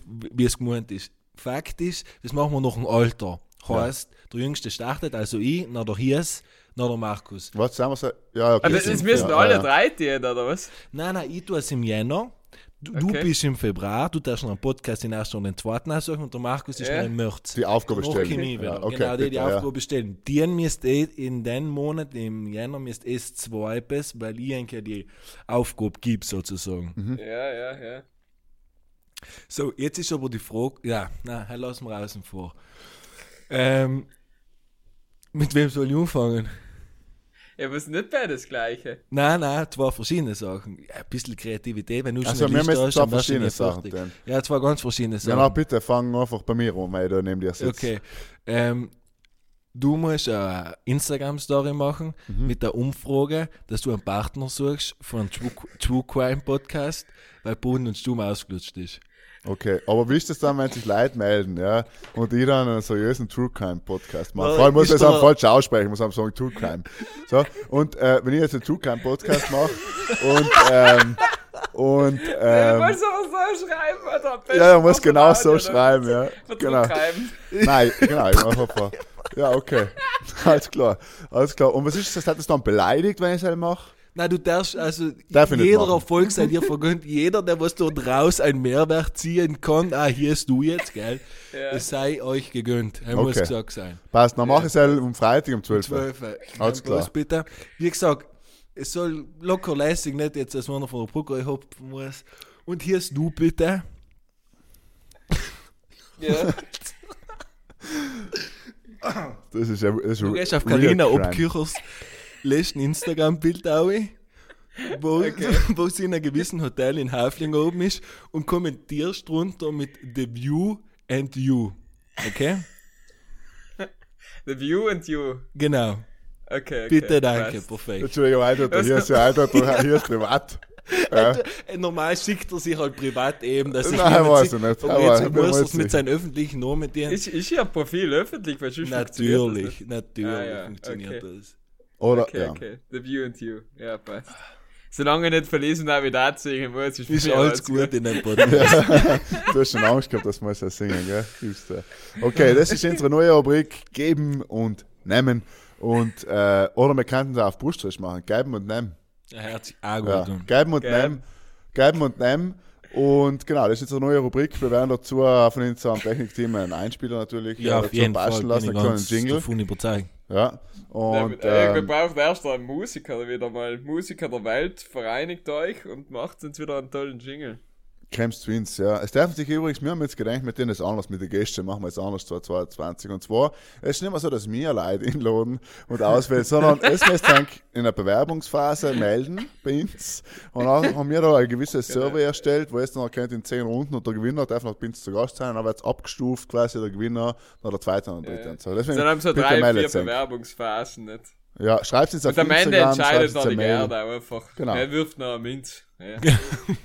gemeint ist. Fakt ist, das machen wir nach dem Alter. Heißt, der Jüngste startet, also ich, dann der Hies, dann der Markus. Was sagen wir so? Ja, okay. Also, es sind- müssen ja, alle ja. drei tun, oder was? Nein, nein, ich tue es im Jänner. Du, du Okay. bist im Februar, du darfst noch einen Podcast in ersten und den zweiten aussuchen und der Markus ist Ja. noch im März. Die Aufgabe Noch stellen. Ja, okay, genau, die die bitte, ja. Aufgabe stellen. Die müsst eh in den Monat, im Jänner, müsst es zwei bis, weil ich eigentlich die Aufgabe gebe, sozusagen. Mhm. Ja, ja, ja. So, jetzt ist aber die Frage, ja, na, lassen wir außen vor. Ähm, mit wem soll ich anfangen? Ja, was nicht bei das Gleiche. Nein, nein, zwei verschiedene Sachen. Ja, ein bisschen Kreativität, wenn du schon Also, eine wir Liste müssen hast, zwei dann verschiedene Sachen tun. Ja, zwei ganz verschiedene Ja, Sachen. na, bitte, fang einfach bei mir an, weil da neben dir sitzt. Okay. Ähm, du musst eine Instagram-Story machen Mhm. mit der Umfrage, dass du einen Partner suchst von einem True, True Crime Podcast, weil Boden und Stumm ausgelutscht ist. Okay, aber wie ist das dann, wenn sich Leute melden, ja, und ich dann einen seriösen True Crime Podcast mache? Vor allem muss ich das auch doch- falsch aussprechen, muss einfach sagen True Crime. So, und äh, wenn ich jetzt einen True Crime Podcast mache und, ähm, und, Du ähm, musst aber so schreiben, oder? ja, man muss genau so schreiben, ja, Genau. Nein, genau, ich mache einfach. Ja, okay. (laughs) Alles klar. Alles klar. Und was ist das? Hat das dann beleidigt, wenn ich es halt mache? Nein, du darfst, also Darf jeder. Erfolg sei dir vergönnt, jeder, der was dort raus einen Mehrwert ziehen kann, ah, hier ist du jetzt, gell? Ja. Es sei euch gegönnt. Er Okay. muss gesagt sein. Passt, dann mache ich es halt um Freitag um 12 Uhr. 12. Alles klar. bitte. Wie gesagt, es soll locker lässig, nicht jetzt, dass man von der Brücke hopfen muss. Und hier ist du bitte. Ja. (laughs) Das ist ja. Das ist Du gehst auf real Carina crime. Obküchers, lässt ein Instagram-Bild auf, wo, (laughs) wo sie in einem gewissen Hotel in Hafling oben ist und kommentierst drunter mit The View and You. Okay? (laughs) The View and You. Genau. Okay, okay. Bitte, danke, passt. perfekt. Entschuldigung, Alter, hier ist ja Alter, hier (laughs) ist privat. Ja. Äh, Normal schickt er sich halt privat eben, dass sich Nein, weiß ich nicht, aber jetzt ich muss er es mit seinem öffentlichen Namen dienen. Ist, ist ihr Profil öffentlich? Weil sonst funktioniert das Natürlich, natürlich Ah, ja, funktioniert okay. das. Oder, Okay, ja. okay. The View and You. Ja, passt. Solange ich nicht verlesen habe, wie das singen muss, ist, Ist alles gut in dem Podcast. (laughs) Du hast schon Angst gehabt, dass wir es ja singen, gell? Okay, das ist unsere neue Rubrik Geben und Nehmen. Und, äh, oder wir könnten es auch auf Bruststrich machen. Geben und nehmen. Hört sich auch gut Ja. an. Geben und nehmen. Geben und nehmen. Und genau, das ist unsere neue Rubrik. Wir werden dazu äh, von unserem Technikteam einen Einspieler natürlich Ja, auf dazu jeden Fall. basteln Bin lassen, ich ganz Jingle. davon überzeugt. Ja. Ja, Und, äh, wir ähm, brauchen erst einen Musiker wieder mal. Musiker der Welt, vereinigt euch und macht uns wieder einen tollen Jingle. Camps Twins, ja. Es dürfen sich übrigens, wir haben jetzt gedacht, mit denen ist anders, mit den Gästen machen wir jetzt anders 2022. Und zwar, es ist nicht mehr so, dass wir Leute einladen und auswählen, sondern (laughs) es müsst dann in der Bewerbungsphase melden bei uns. Und dann haben wir da ein gewisses Survey erstellt, wo jetzt noch erkennt in 10 Runden und der Gewinner darf noch bei uns zu Gast sein, aber jetzt abgestuft quasi der Gewinner, dann der zweite und der dritte. Und so. Deswegen, Dann haben so drei, vier. Bewerbungsphasen nicht. Ja, schreibt es auf Und am Ende Instagram, entscheidet noch die eine. Gerda einfach. Genau. Er wirft noch eine Minz. Ja.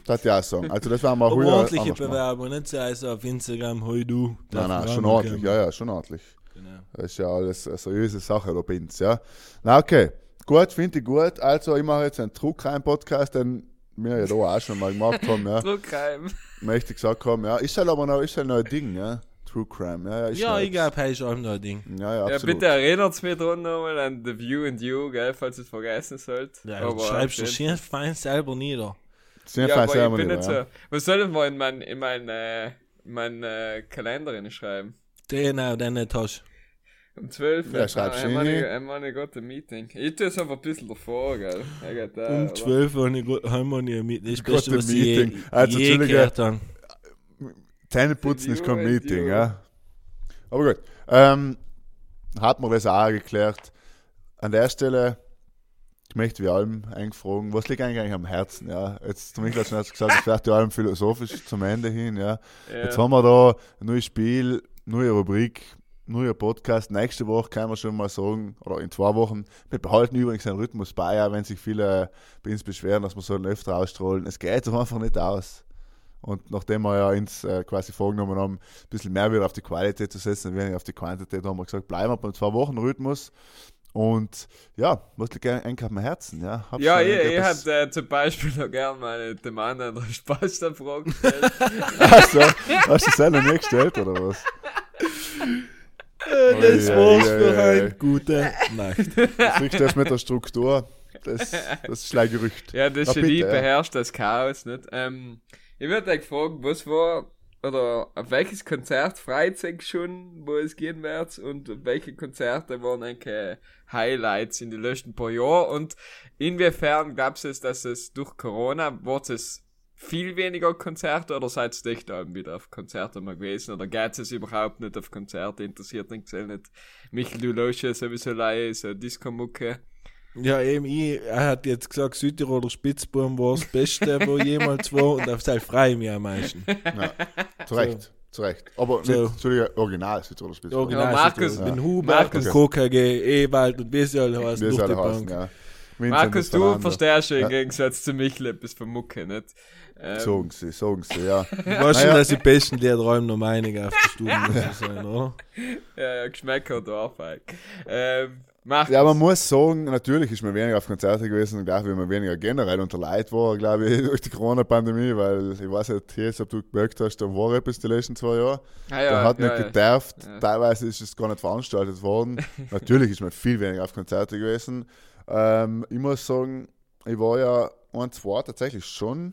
Das ich auch sagen. Also das werden wir Aber ordentliche machen. Bewerbung, nicht so also auf Instagram, hoi du. Nein, nein, schon ordentlich, ja, ja, schon ordentlich. Genau. Das ist ja alles eine seriöse Sache uns, ja. Na, okay. Gut, finde ich gut. Also, ich mache jetzt einen Druckrein-Podcast, den wir ja da auch schon mal gemacht haben, ja. (laughs) Druckheim. Möchte gesagt haben, ja. Ist halt aber noch, ist halt noch ein Ding, ja. True Crime, ja, ja. Ist Ja, ich glaube, das ist auch noch ein Ding. Ja, ja, Ja, absolut. bitte erinnert mich dran nochmal an The View and You, gell, falls ihr es vergessen sollt. Ja, Aber du schreibst du schön fein selber nieder. Sehr Ja, fein aber ich bin nicht, so. Was soll denn mal in mein, in mein, äh, mein äh, Kalender schreiben? Genau, den nicht hast. Um 12 Ja, schreibst du ich meine, hin. ich meine, Gott, ein Meeting. Ich tue es einfach ein bisschen davor, gell. Geht da, Um oder? 12 Uhr Harmonie mit. Das ist das Gott, ein ich je, Meeting. Also, je gehört. Zähneputzen ist kein Meeting, ja. Aber gut. Ähm, hat man das auch geklärt. An der Stelle, ich möchte wie allem eingefragen, was liegt eigentlich am Herzen, ja. Jetzt, zum hast du gesagt, es wird ja allem philosophisch zum Ende hin, ja. Ja. Jetzt haben wir da ein neues Spiel, neue Rubrik, neuer Podcast. Nächste Woche kann man schon mal sagen, oder in zwei Wochen. Wir behalten übrigens den Rhythmus bei, auch wenn sich viele bei uns beschweren, dass wir sollen öfter ausstrahlen. Es geht doch einfach nicht aus. Und nachdem wir ja uns äh, quasi vorgenommen haben, ein bisschen mehr wieder auf die Qualität zu setzen, weniger auf die Quantität, haben wir gesagt, bleiben wir beim zwei Wochen Rhythmus. Und ja, was liegt eigentlich am Herzen? Ja, Hab's Ja, ich, ich hätte äh, zum Beispiel noch gerne meine dem anderen der Spaß-Frage gestellt. (laughs) Achso, hast du das selber nicht gestellt, oder was? Das Ui, war's ui, für heute. ui. Gute (laughs) Nacht. Du kriegst das mit der Struktur. Das, das ist ein Gerücht. Ja, das Ja, Genie ja. beherrscht das Chaos, nicht? Ähm, ich würde euch fragen, was war, oder auf welches Konzert freut sich schon, wo es gehen wird, und welche Konzerte waren eigentlich Highlights in den letzten paar Jahren, und inwiefern glaubst du, dass es durch Corona, wird es viel weniger Konzerte, oder seid ihr echt da wieder auf Konzerte mal gewesen, oder geht es überhaupt nicht auf Konzerte, interessiert den nicht? Löscht ja sowieso leider, so Disco-Mucke. Ja, eben, ich, er hat jetzt gesagt, Südtiroler Spitzbuben war das Beste, wo jemals war, und auf das freue ich mich am meisten. Ja, zu Recht. Zu zu Recht. Aber So. nicht zu der Original Südtiroler Spitze. Original Markus- Südtirol. Mit Ja. Hubert Markus- und KKG, Ewald und wie sie alle heißen, durch die alle heißen, Bank. ja. Markus, du verstehst ja im Ja. Gegensatz zu Michel etwas von Mucke, nicht? Ähm, Sagen sie, sagen sie, ja. (laughs) Weißt schon, dass die besten Liederräume noch einige auf der Stube müssen (laughs) sein, oder? Ja, ja, Geschmäcker da auch ähm, Markus, Ja, man muss sagen, natürlich ist man weniger auf Konzerte gewesen und gleich, wie man weniger generell unter Leid war, glaube ich, (laughs) durch die Corona-Pandemie, weil ich weiß nicht, jetzt, ob du gemerkt hast, da war etwas die letzten zwei Jahre. ah, ja, da hat ja, nicht ja. gedarft, Ja. teilweise ist es gar nicht veranstaltet worden. (laughs) Natürlich ist man viel weniger auf Konzerte gewesen. Ähm, ich muss sagen, ich war ja ein, zwei tatsächlich schon.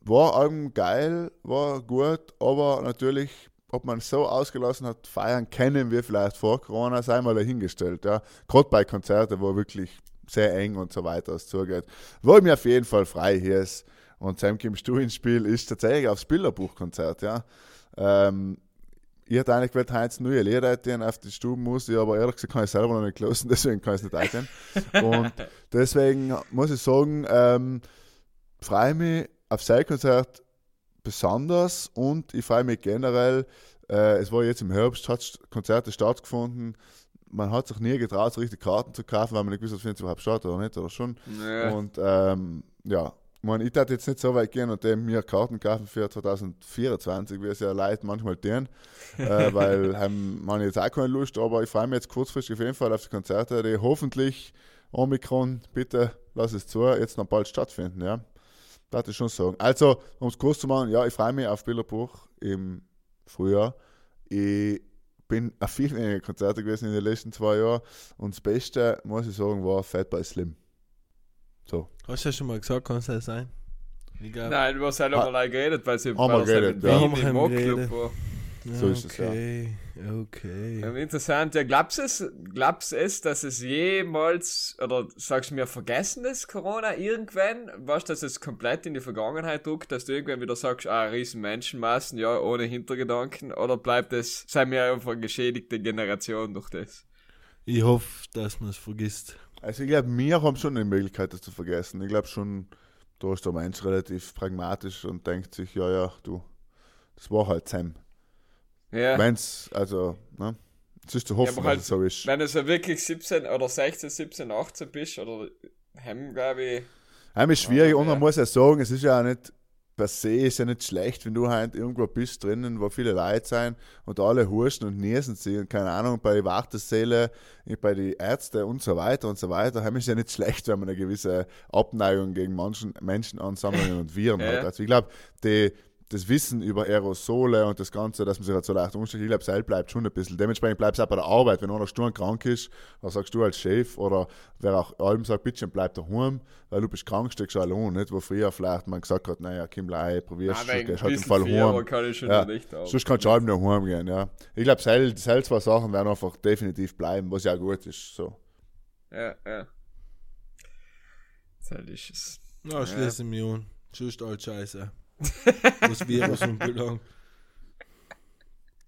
War allem geil, war gut, aber natürlich, ob man so ausgelassen hat, feiern können wir vielleicht vor Corona, sei mal dahingestellt. Ja. Gerade bei Konzerten, wo wirklich sehr eng und so weiter es zugeht. Wo mir auf jeden Fall frei hier ist und Sam du ins Spiel, ist tatsächlich aufs Bilderbuchkonzert. Ja. Ähm, ich hätte eigentlich gewählt, Heinz neue Lieder hätte auf die Stuben muss, ich aber ehrlich gesagt kann ich selber noch nicht closen, (laughs) deswegen kann ich es nicht einteilen. Und deswegen muss ich sagen, ähm, freue mich auf Seilkonzert besonders und ich freue mich generell, äh, es war jetzt im Herbst, hat Konzerte stattgefunden, man hat sich nie getraut, so richtig Karten zu kaufen, weil man nicht gewusst hat, findet es überhaupt statt oder nicht, oder schon. Ja. Und ähm, ja, ich meine, ich darf jetzt nicht so weit gehen und dem mir Karten kaufen für 2024, wie es ja Leute manchmal tun, äh, (laughs) weil haben man jetzt auch keine Lust, aber ich freue mich jetzt kurzfristig auf jeden Fall auf die Konzerte, die hoffentlich Omikron, bitte lass es zu, jetzt noch bald stattfinden, ja. Das ich schon sagen. Also, um es kurz zu machen, ja, ich freue mich auf Bilderbuch im Frühjahr. Ich bin auf viel weniger Konzerte gewesen in den letzten zwei Jahren und das Beste, muss ich sagen, war Fat by Slim. So. Hast du ja schon mal gesagt, kann es das sein? Ich glaub, Nein, du hast halt Ah. einmal geredet, weil sie geredet, in ja. Wien im Mockclub geredet. war. So ist es, ja. Okay, okay. Ja, interessant. Ja, glaubst du es, glaubst du es, dass es jemals, oder sagst du mir, vergessen ist, Corona irgendwann? Weißt du, dass es komplett in die Vergangenheit drückt, dass du irgendwann wieder sagst, ah, riesen Menschenmassen, ja, ohne Hintergedanken? Oder bleibt es, sei mir einfach eine geschädigte Generation durch das? Ich hoffe, dass man es vergisst. Also ich glaube, wir haben schon die Möglichkeit, das zu vergessen. Ich glaube schon, da ist der Mensch relativ pragmatisch und denkt sich, ja, ja, du, das war halt Sam. Ja. Wenn's, also, ne? Es ist zu hoffen, halt- dass es so ist. Wenn du so wirklich 17 oder 16, 17, 18 bist, oder haben, glaube ich, Heim ist schwierig Ja, und man ja. muss ja sagen, es ist ja auch nicht, per se ist ja nicht schlecht, wenn du halt irgendwo bist drinnen, wo viele Leute sein und alle husten und niesen sie und keine Ahnung, bei den Wartesälen, bei den Ärzten und so weiter und so weiter. Heim ist ja nicht schlecht, wenn man eine gewisse Abneigung gegen Menschen, Menschenansammlungen und Viren Ja. hat. Also ich glaube, die das Wissen über Aerosole und das Ganze, dass man sich halt so leicht umstellt, ich glaube, es bleibt schon ein bisschen. Dementsprechend bleibt es auch bei der Arbeit. Wenn einer stur krank ist, dann sagst du als Chef oder wer auch allem sagt, bitte bleib daheim, weil du bist krank, steckst du allein, nicht? Wo früher vielleicht man gesagt hat, naja, Kim Lai, probierst du, gehst halt im Fall heim. kann ich schon Ja. nicht haben. Sonst kannst du halb noch heim gehen, ja. Ich glaube, sel, sel zwei Sachen werden einfach definitiv bleiben, was ja gut ist, so. Ja, ja. Das ist es. Ja, schließe mich an. Sonst alles scheiße. Was Virus und Belang.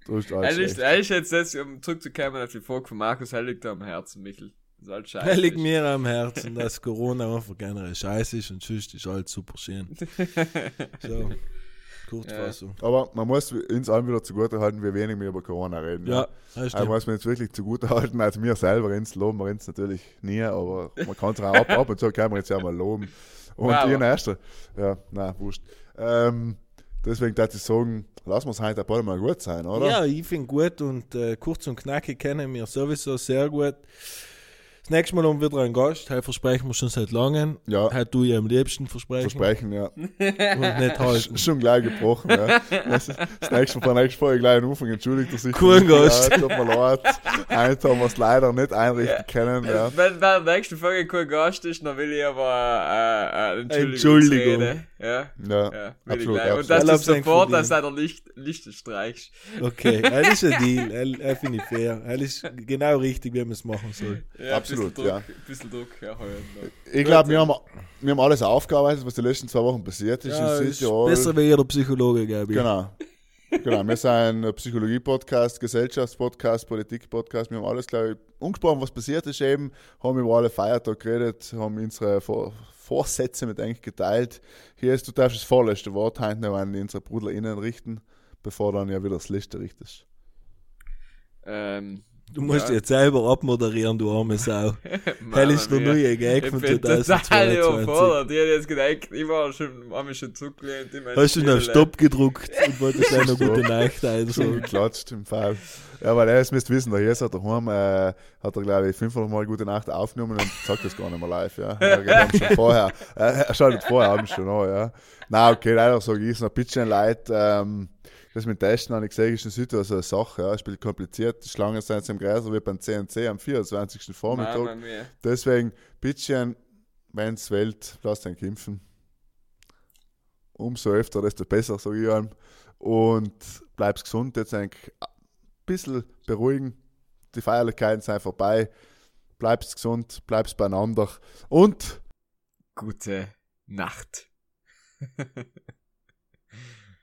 Du hast alles ist, schlecht. ist jetzt, jetzt, um zurückzukommen auf die Frage von Markus, er liegt da am Herzen, Michel. Das ist halt scheiße. Er liegt mir am Herzen, dass Corona einfach generell scheiße ist und sonst ist alles super schön. So, Kurzfassung. Aber man muss uns allen wieder zugute halten, wie wenig wir über Corona reden. Ja, das stimmt. muss man jetzt wirklich zugute halten, also mir selber ins loben wir uns natürlich nie, aber man kann es auch ab, ab und zu kann man jetzt ja mal loben. Und ihr Erster, ja, na wurscht. Ähm, deswegen darf ich sagen, lassen wir es heute ein paar Mal gut sein, oder? Ja, ich finde gut und äh, kurz und knackig kennen wir sowieso sehr gut. Das nächste Mal haben wir wieder einen Gast. Heute versprechen wir schon seit langem. Ja. Heute du ihr am liebsten versprechen. Versprechen, ja. Und nicht (laughs) halten. Schon gleich gebrochen, ja. Das, ist, das nächste Mal, nächste Folge gleich am Anfang entschuldigt er sich. Coolen Gast. Ja, tut mir leid. Heute haben wir es leider nicht einrichten können, ja. Wenn wenn der nächste Folge kein Gast ist, dann will ich aber äh, äh, Entschuldigung. Entschuldigung. Ja, Ja, ja, absolut. absolut. Und dass Ich du sofort aus deiner Licht, Liste streichst. Okay, das ist ein (laughs) Deal. Er, er finde ich fair. Er ist genau richtig, wie man es machen soll. Ja, Absolut, bisschen Druck, ja. Bisschen Druck erhöhen. Ich glaube, wir haben, wir haben alles aufgearbeitet, was die letzten zwei Wochen passiert ist. Ja, ist besser wie jeder Psychologe, glaube ich. Genau. Genau, wir sind ein Psychologie-Podcast, Gesellschaftspodcast, Politik-Podcast. Wir haben alles, glaube ich, angesprochen, was passiert ist eben, haben über alle Feiertage geredet, haben unsere Vor Vorsätze mit eigentlich geteilt. Hier ist, du darfst das vorletzte Wort heute noch an unsere BruderInnen richten. bevor dann ja wieder das Licht richtest. Ähm, Du musst Ja. jetzt selber abmoderieren, du arme Sau. (laughs) Hell ist der neue Gag Ich von bin total 2022. überfordert. Ich hätte jetzt gedacht, ich war schon, hab mich schon zugelehnt. Hast du noch. Stopp gedruckt und wolltest (laughs) noch gute Nacht So einsagen. geklatscht im Fall. Ja, weil er es müsst wissen, der Jes hat daheim, äh, hat er glaube ich 500 Mal gute Nacht aufgenommen und sagt das gar nicht mehr live, ja. Er, geht schon (laughs) vorher, äh, er schaltet vorher abends schon an, ja. Na okay, leider sage ich es noch ein bisschen leid, ähm, das mit Testen habe ich gesehen, ist in Südtirol so eine Sache, ja. Spielt kompliziert, die Schlangen sind im Gräser wie beim CNC am 24. Vormittag. Mama mia. Deswegen, bisschen, wenn es wählt, lasst ihn kämpfen. Umso öfter, desto besser, sage ich einem. Und bleibst gesund, jetzt eigentlich ein bisschen beruhigen. Die Feierlichkeiten sind vorbei. Bleibst gesund, bleibst beieinander. Und Gute Nacht. (laughs)